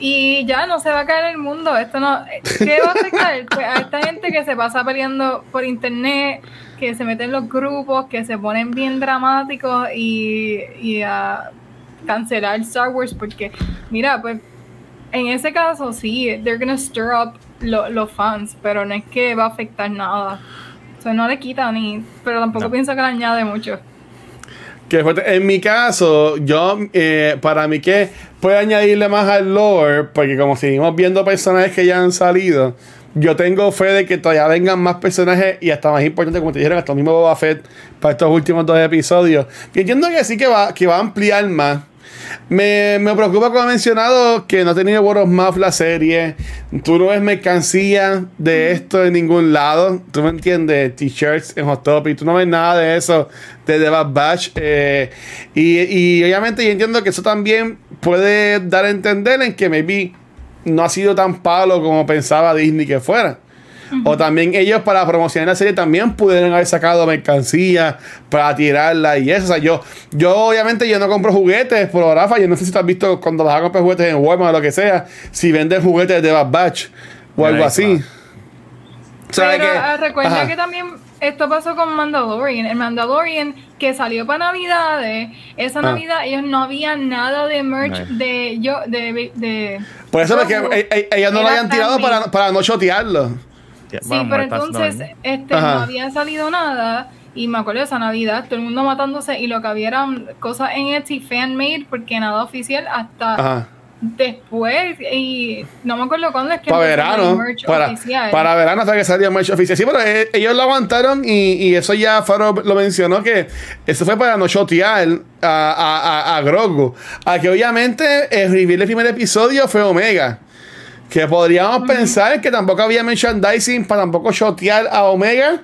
Y ya no se va a caer el mundo. Esto no. ¿Qué va a afectar? Pues a esta gente que se pasa peleando por internet, que se meten en los grupos, que se ponen bien dramáticos y, y a cancelar Star Wars. Porque, mira, pues en ese caso sí, they're gonna stir up lo- los fans, pero no es que va a afectar nada. O sea, no le quita ni. Pero tampoco No. pienso que le añade mucho. Que. En mi caso, yo, eh, para mí que puede añadirle más al lore, porque como seguimos viendo personajes que ya han salido, yo tengo fe de que todavía vengan más personajes y hasta más importante, como te dijeron, hasta el mismo Boba Fett para estos últimos dos episodios. Que entiendo que sí que va, que va a ampliar más Me, me preocupa, como he mencionado, que no ha tenido World of Mouth la serie. Tú no ves mercancía de esto en ningún lado. Tú me entiendes, t-shirts en Hot Topic. Tú no ves nada de eso de The Bad Batch. Eh, y, y obviamente yo entiendo que eso también puede dar a entender en que maybe no ha sido tan palo como pensaba Disney que fuera. O también ellos para promocionar la serie también pudieron haber sacado mercancía para tirarla y eso. O sea, yo, yo obviamente yo no compro juguetes por Rafa. Yo no sé si tú has visto cuando vas a comprar juguetes en Walmart o lo que sea, si venden juguetes de Bad Batch o algo así. Pero que, ah, recuerda que también esto pasó con Mandalorian. El Mandalorian que salió para Navidades, esa ah. Navidad ellos no había nada de merch de yo de, de, Por eso es que e, e, ellos no lo habían tirado para, para no chotearlo. Sí, pero entonces este, no había salido nada. Y me acuerdo de esa Navidad, todo el mundo matándose y lo que había eran cosas en Etsy fan-made porque nada oficial hasta después. Y no me acuerdo cuándo es que para verano, para, oficial. para verano hasta que salió merch oficial. Sí, pero eh, ellos lo aguantaron y, y eso ya Faro lo mencionó que eso fue para no shotear a, a, a, Grogu. A que obviamente el reveal del primer episodio fue Omega. Que podríamos pensar que tampoco había merchandising para tampoco shotear a Omega.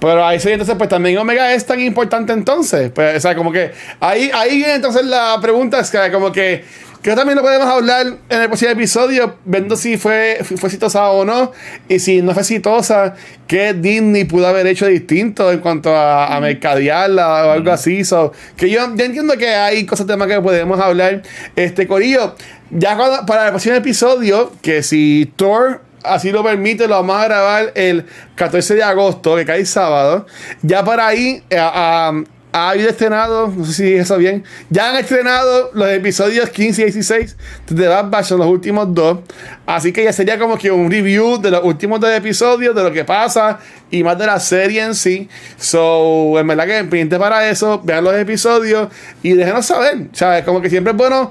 Pero ahí sí, entonces, pues también Omega es tan importante entonces. Pues, o sea, como que ahí, ahí entonces la pregunta es que como que que también lo podemos hablar en el próximo episodio, viendo si fue, fue exitosa o no. Y si no fue exitosa, qué Disney pudo haber hecho distinto en cuanto a, a mercadearla o algo así. que yo, entiendo que hay cosas de más que podemos hablar. Este, Corillo, ya para el próximo episodio, que si Thor así lo permite, lo vamos a grabar el 14 de agosto, que cae sábado. Ya para ahí, eh, ha habido estrenado, no sé si eso bien, ya han estrenado los episodios 15 y 16 de Bad Batch, los últimos dos. Así que ya sería como que un review de los últimos dos episodios, de lo que pasa y más de la serie en sí. So, en verdad que pendiente para eso, vean los episodios y déjenos saber. ¿Sabes? Como que siempre es bueno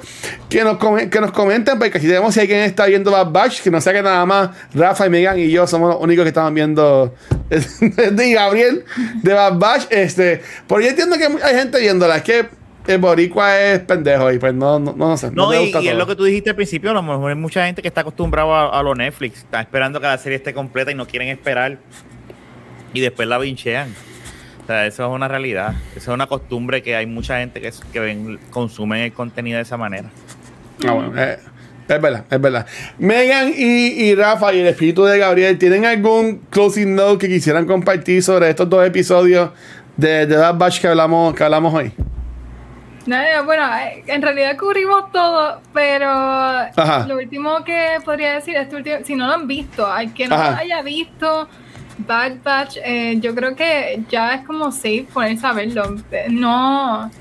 que nos, que nos comenten, porque si tenemos si alguien está viendo Bad Batch, que no sea que nada más Rafa y Megan y yo somos los únicos que estaban viendo de Gabriel de Bad Batch. Este, porque yo entiendo que hay gente viéndola, es que el boricua es pendejo y pues no, no, no sé. No, y, es lo que tú dijiste al principio, a lo mejor hay mucha gente que está acostumbrada a, a lo Netflix, está esperando que la serie esté completa y no quieren esperar y después la vinchean. O sea, eso es una realidad. Eso es una costumbre que hay mucha gente que, que ven, consumen el contenido de esa manera. Ah, bueno, eh, es verdad, es verdad. Megan y, y, Rafa y el espíritu de Gabriel, ¿tienen algún closing note que quisieran compartir sobre estos dos episodios de, de Bad Batch que hablamos, que hablamos hoy? Bueno, en realidad cubrimos todo, pero lo último que podría decir, este último, si no lo han visto, hay que no lo haya visto, Bad Batch, eh, yo creo que ya es como safe ponerse a verlo. No,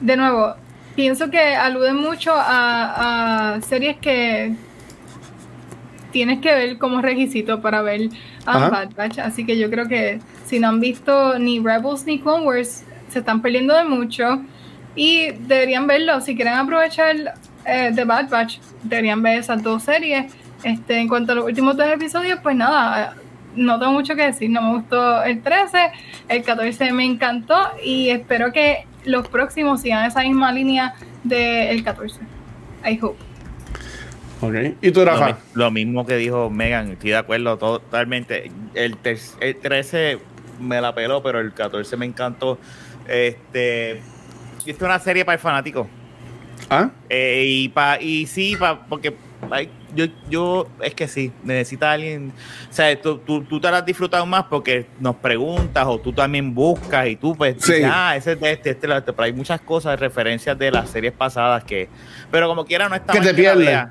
de nuevo, pienso que alude mucho a, series que tienes que ver como requisito para ver a Bad Batch. Así que yo creo que si no han visto ni Rebels ni Clone Wars, se están perdiendo de mucho. Y deberían verlo. Si quieren aprovechar eh, The Bad Batch, deberían ver esas dos series. Este, en cuanto a los últimos dos episodios, pues nada, no tengo mucho que decir. No me gustó el 13, el 14 me encantó y espero que los próximos sigan esa misma línea del 14. I hope. Ok. ¿Y tú, Rafa? Lo, mismo que dijo Megan, estoy de acuerdo totalmente. El, el 13 me la peló, pero el 14 me encantó. Este, es una serie para el fanático. ¿Ah? Eh, y, pa, y sí, pa, porque yo, yo, es que sí, necesita alguien, o sea, tú, tú, te has disfrutado más porque nos preguntas o tú también buscas y tú pues, ah, ese es de este, este, este, pero hay muchas cosas, referencias de las series pasadas que, pero como quiera no está que te pierdes.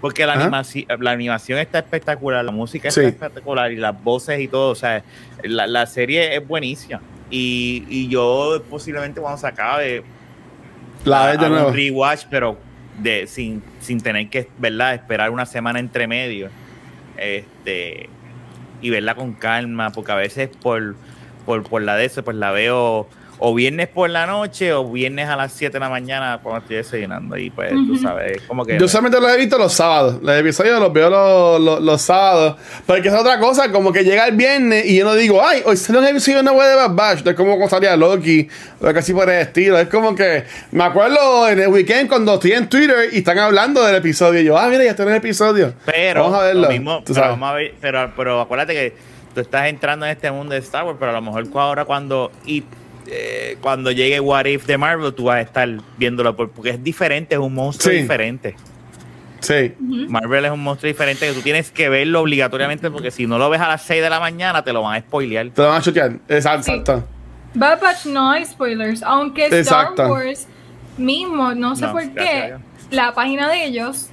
Porque la, animación, la animación está espectacular, la música está espectacular y las voces y todo, o sea, la, la serie es buenísima. Y, y yo posiblemente cuando se acabe la de nuevo. Un rewatch, pero de, sin, sin tener que ¿verdad? esperar una semana entre medio. Este, y verla con calma, porque a veces por, por, por la de eso, pues la veo o viernes por la noche o viernes a las 7 de la mañana cuando estoy desayunando. Y pues, tú sabes, como que. Yo solamente los he visto los sábados. Los episodios los veo los, los, los sábados. Porque es otra cosa, como que llega el viernes y yo no digo, ay, hoy sale un episodio de una web de Bad Batch. Es como cuando salía Loki, o algo así por el estilo. Es como que me acuerdo en el weekend cuando estoy en Twitter y están hablando del episodio. Y yo, ah, mira, ya está en el episodio. Pero, vamos a verlo. Mismo, pero, vamos a ver, pero, pero acuérdate que tú estás entrando en este mundo de Star Wars, pero a lo mejor ahora cuando. Y, eh, cuando llegue What If de Marvel, tú vas a estar viéndolo porque es diferente, es un monstruo diferente. Sí. Marvel es un monstruo diferente que tú tienes que verlo obligatoriamente porque si no lo ves a las 6 de la mañana te lo van a spoilear. Te lo van a chotear. Exacto. Bad Batch no hay spoilers, aunque Star Wars mismo, no sé por qué, la página de ellos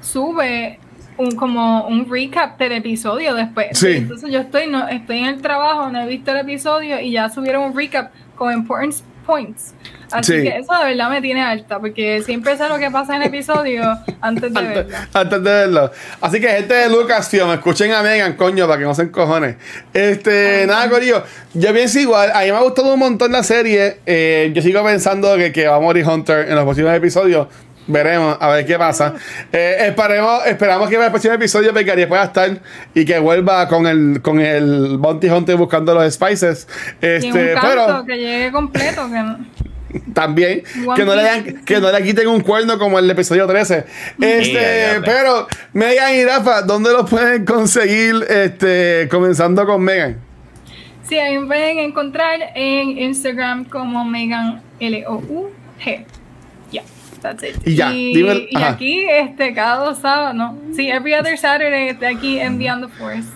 sube un como un recap del episodio después. Sí. Entonces yo estoy no estoy en el trabajo, no he visto el episodio y ya subieron un recap con important points. Así que eso de verdad me tiene alta, porque siempre sé lo que pasa en el episodio antes de verlo. Antes de verlo. Así que gente de Lucasfilm, escuchen a Megan, coño, para que no se encojones. Este, nada, Corillo. Yo pienso igual, a mí me ha gustado un montón la serie. Eh, yo sigo pensando que, que va a morir Hunter en los próximos episodios. Veremos, a ver qué pasa. Eh, esperemos, esperamos que en el próximo episodio Beccaria pueda estar y que vuelva con el con el Bounty Hunter buscando los spices. Este, pero que llegue completo, también que no, le que no le quiten un cuerno como el episodio 13 este pero Megan y Rafa ¿dónde los pueden conseguir este comenzando con Megan? Sí, ahí me pueden encontrar en Instagram como Megan L-O-U-G y ya, y, aquí, este, cada dos sábados, no. Sí, every other Saturday, aquí en Beyond the Force.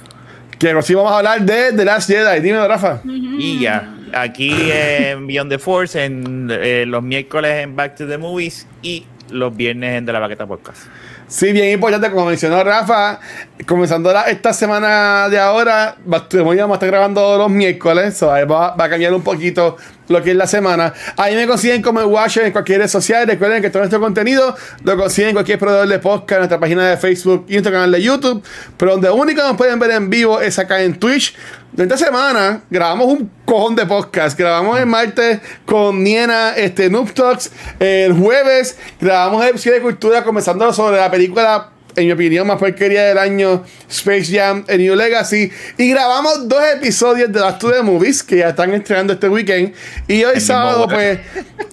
Que sí vamos a hablar de The Last Jedi. Dime, Rafa. Y ya, aquí en Beyond the Force, en eh, los miércoles en Back to the Movies y los viernes en De la Baqueta Podcast. Sí, bien importante, como mencionó Rafa, comenzando esta semana de ahora, vamos a estar grabando los miércoles, va, a cambiar un poquito lo que es la semana. Ahí me consiguen como el Watcher en cualquier red social. Recuerden que todo nuestro contenido lo consiguen en cualquier proveedor de podcast, en nuestra página de Facebook y de YouTube. Pero donde único nos pueden ver en vivo es acá en Twitch. De esta semana grabamos un cojón de podcast. Grabamos el martes con Niena, este, Noob Talks. El jueves grabamos el episodio de cultura comenzando sobre la película en mi opinión, más porquería del año, Space Jam, A New Legacy. Y grabamos dos episodios de las Two Movies que ya están estrenando este weekend. Y hoy sábado, pues,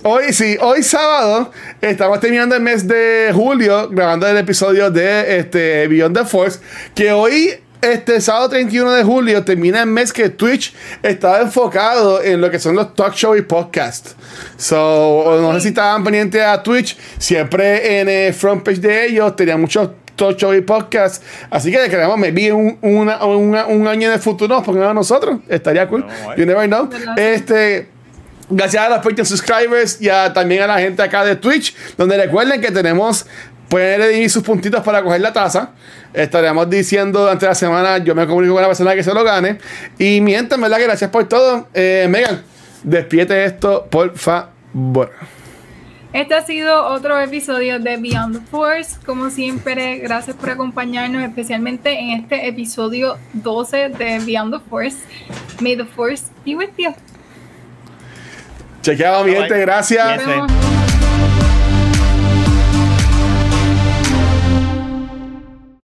hoy sí, hoy sábado, estamos terminando el mes de julio grabando el episodio de este Beyond the Force. Que hoy este sábado 31 de julio termina el mes que Twitch estaba enfocado en lo que son los talk show y podcast. So, no sé si estaban pendientes a Twitch, siempre en el front page de ellos tenían muchos talk show y podcast. Así que queremos, me vi un, un año en el futuro, porque no nosotros, estaría cool. You never know. Este. Gracias a los Patreon subscribers y también a la gente acá de Twitch, donde recuerden que tenemos pueden sus puntitos para coger la taza. Estaremos diciendo durante la semana, yo me comunico con la persona que se lo gane. Y mienten, ¿verdad? gracias por todo. Eh, Megan, despiete esto, por favor. Este ha sido otro episodio de Beyond the Force. Como siempre, gracias por acompañarnos, especialmente en este episodio 12 de Beyond the Force. May the Force be with you. Chequeado, mi gente, gracias.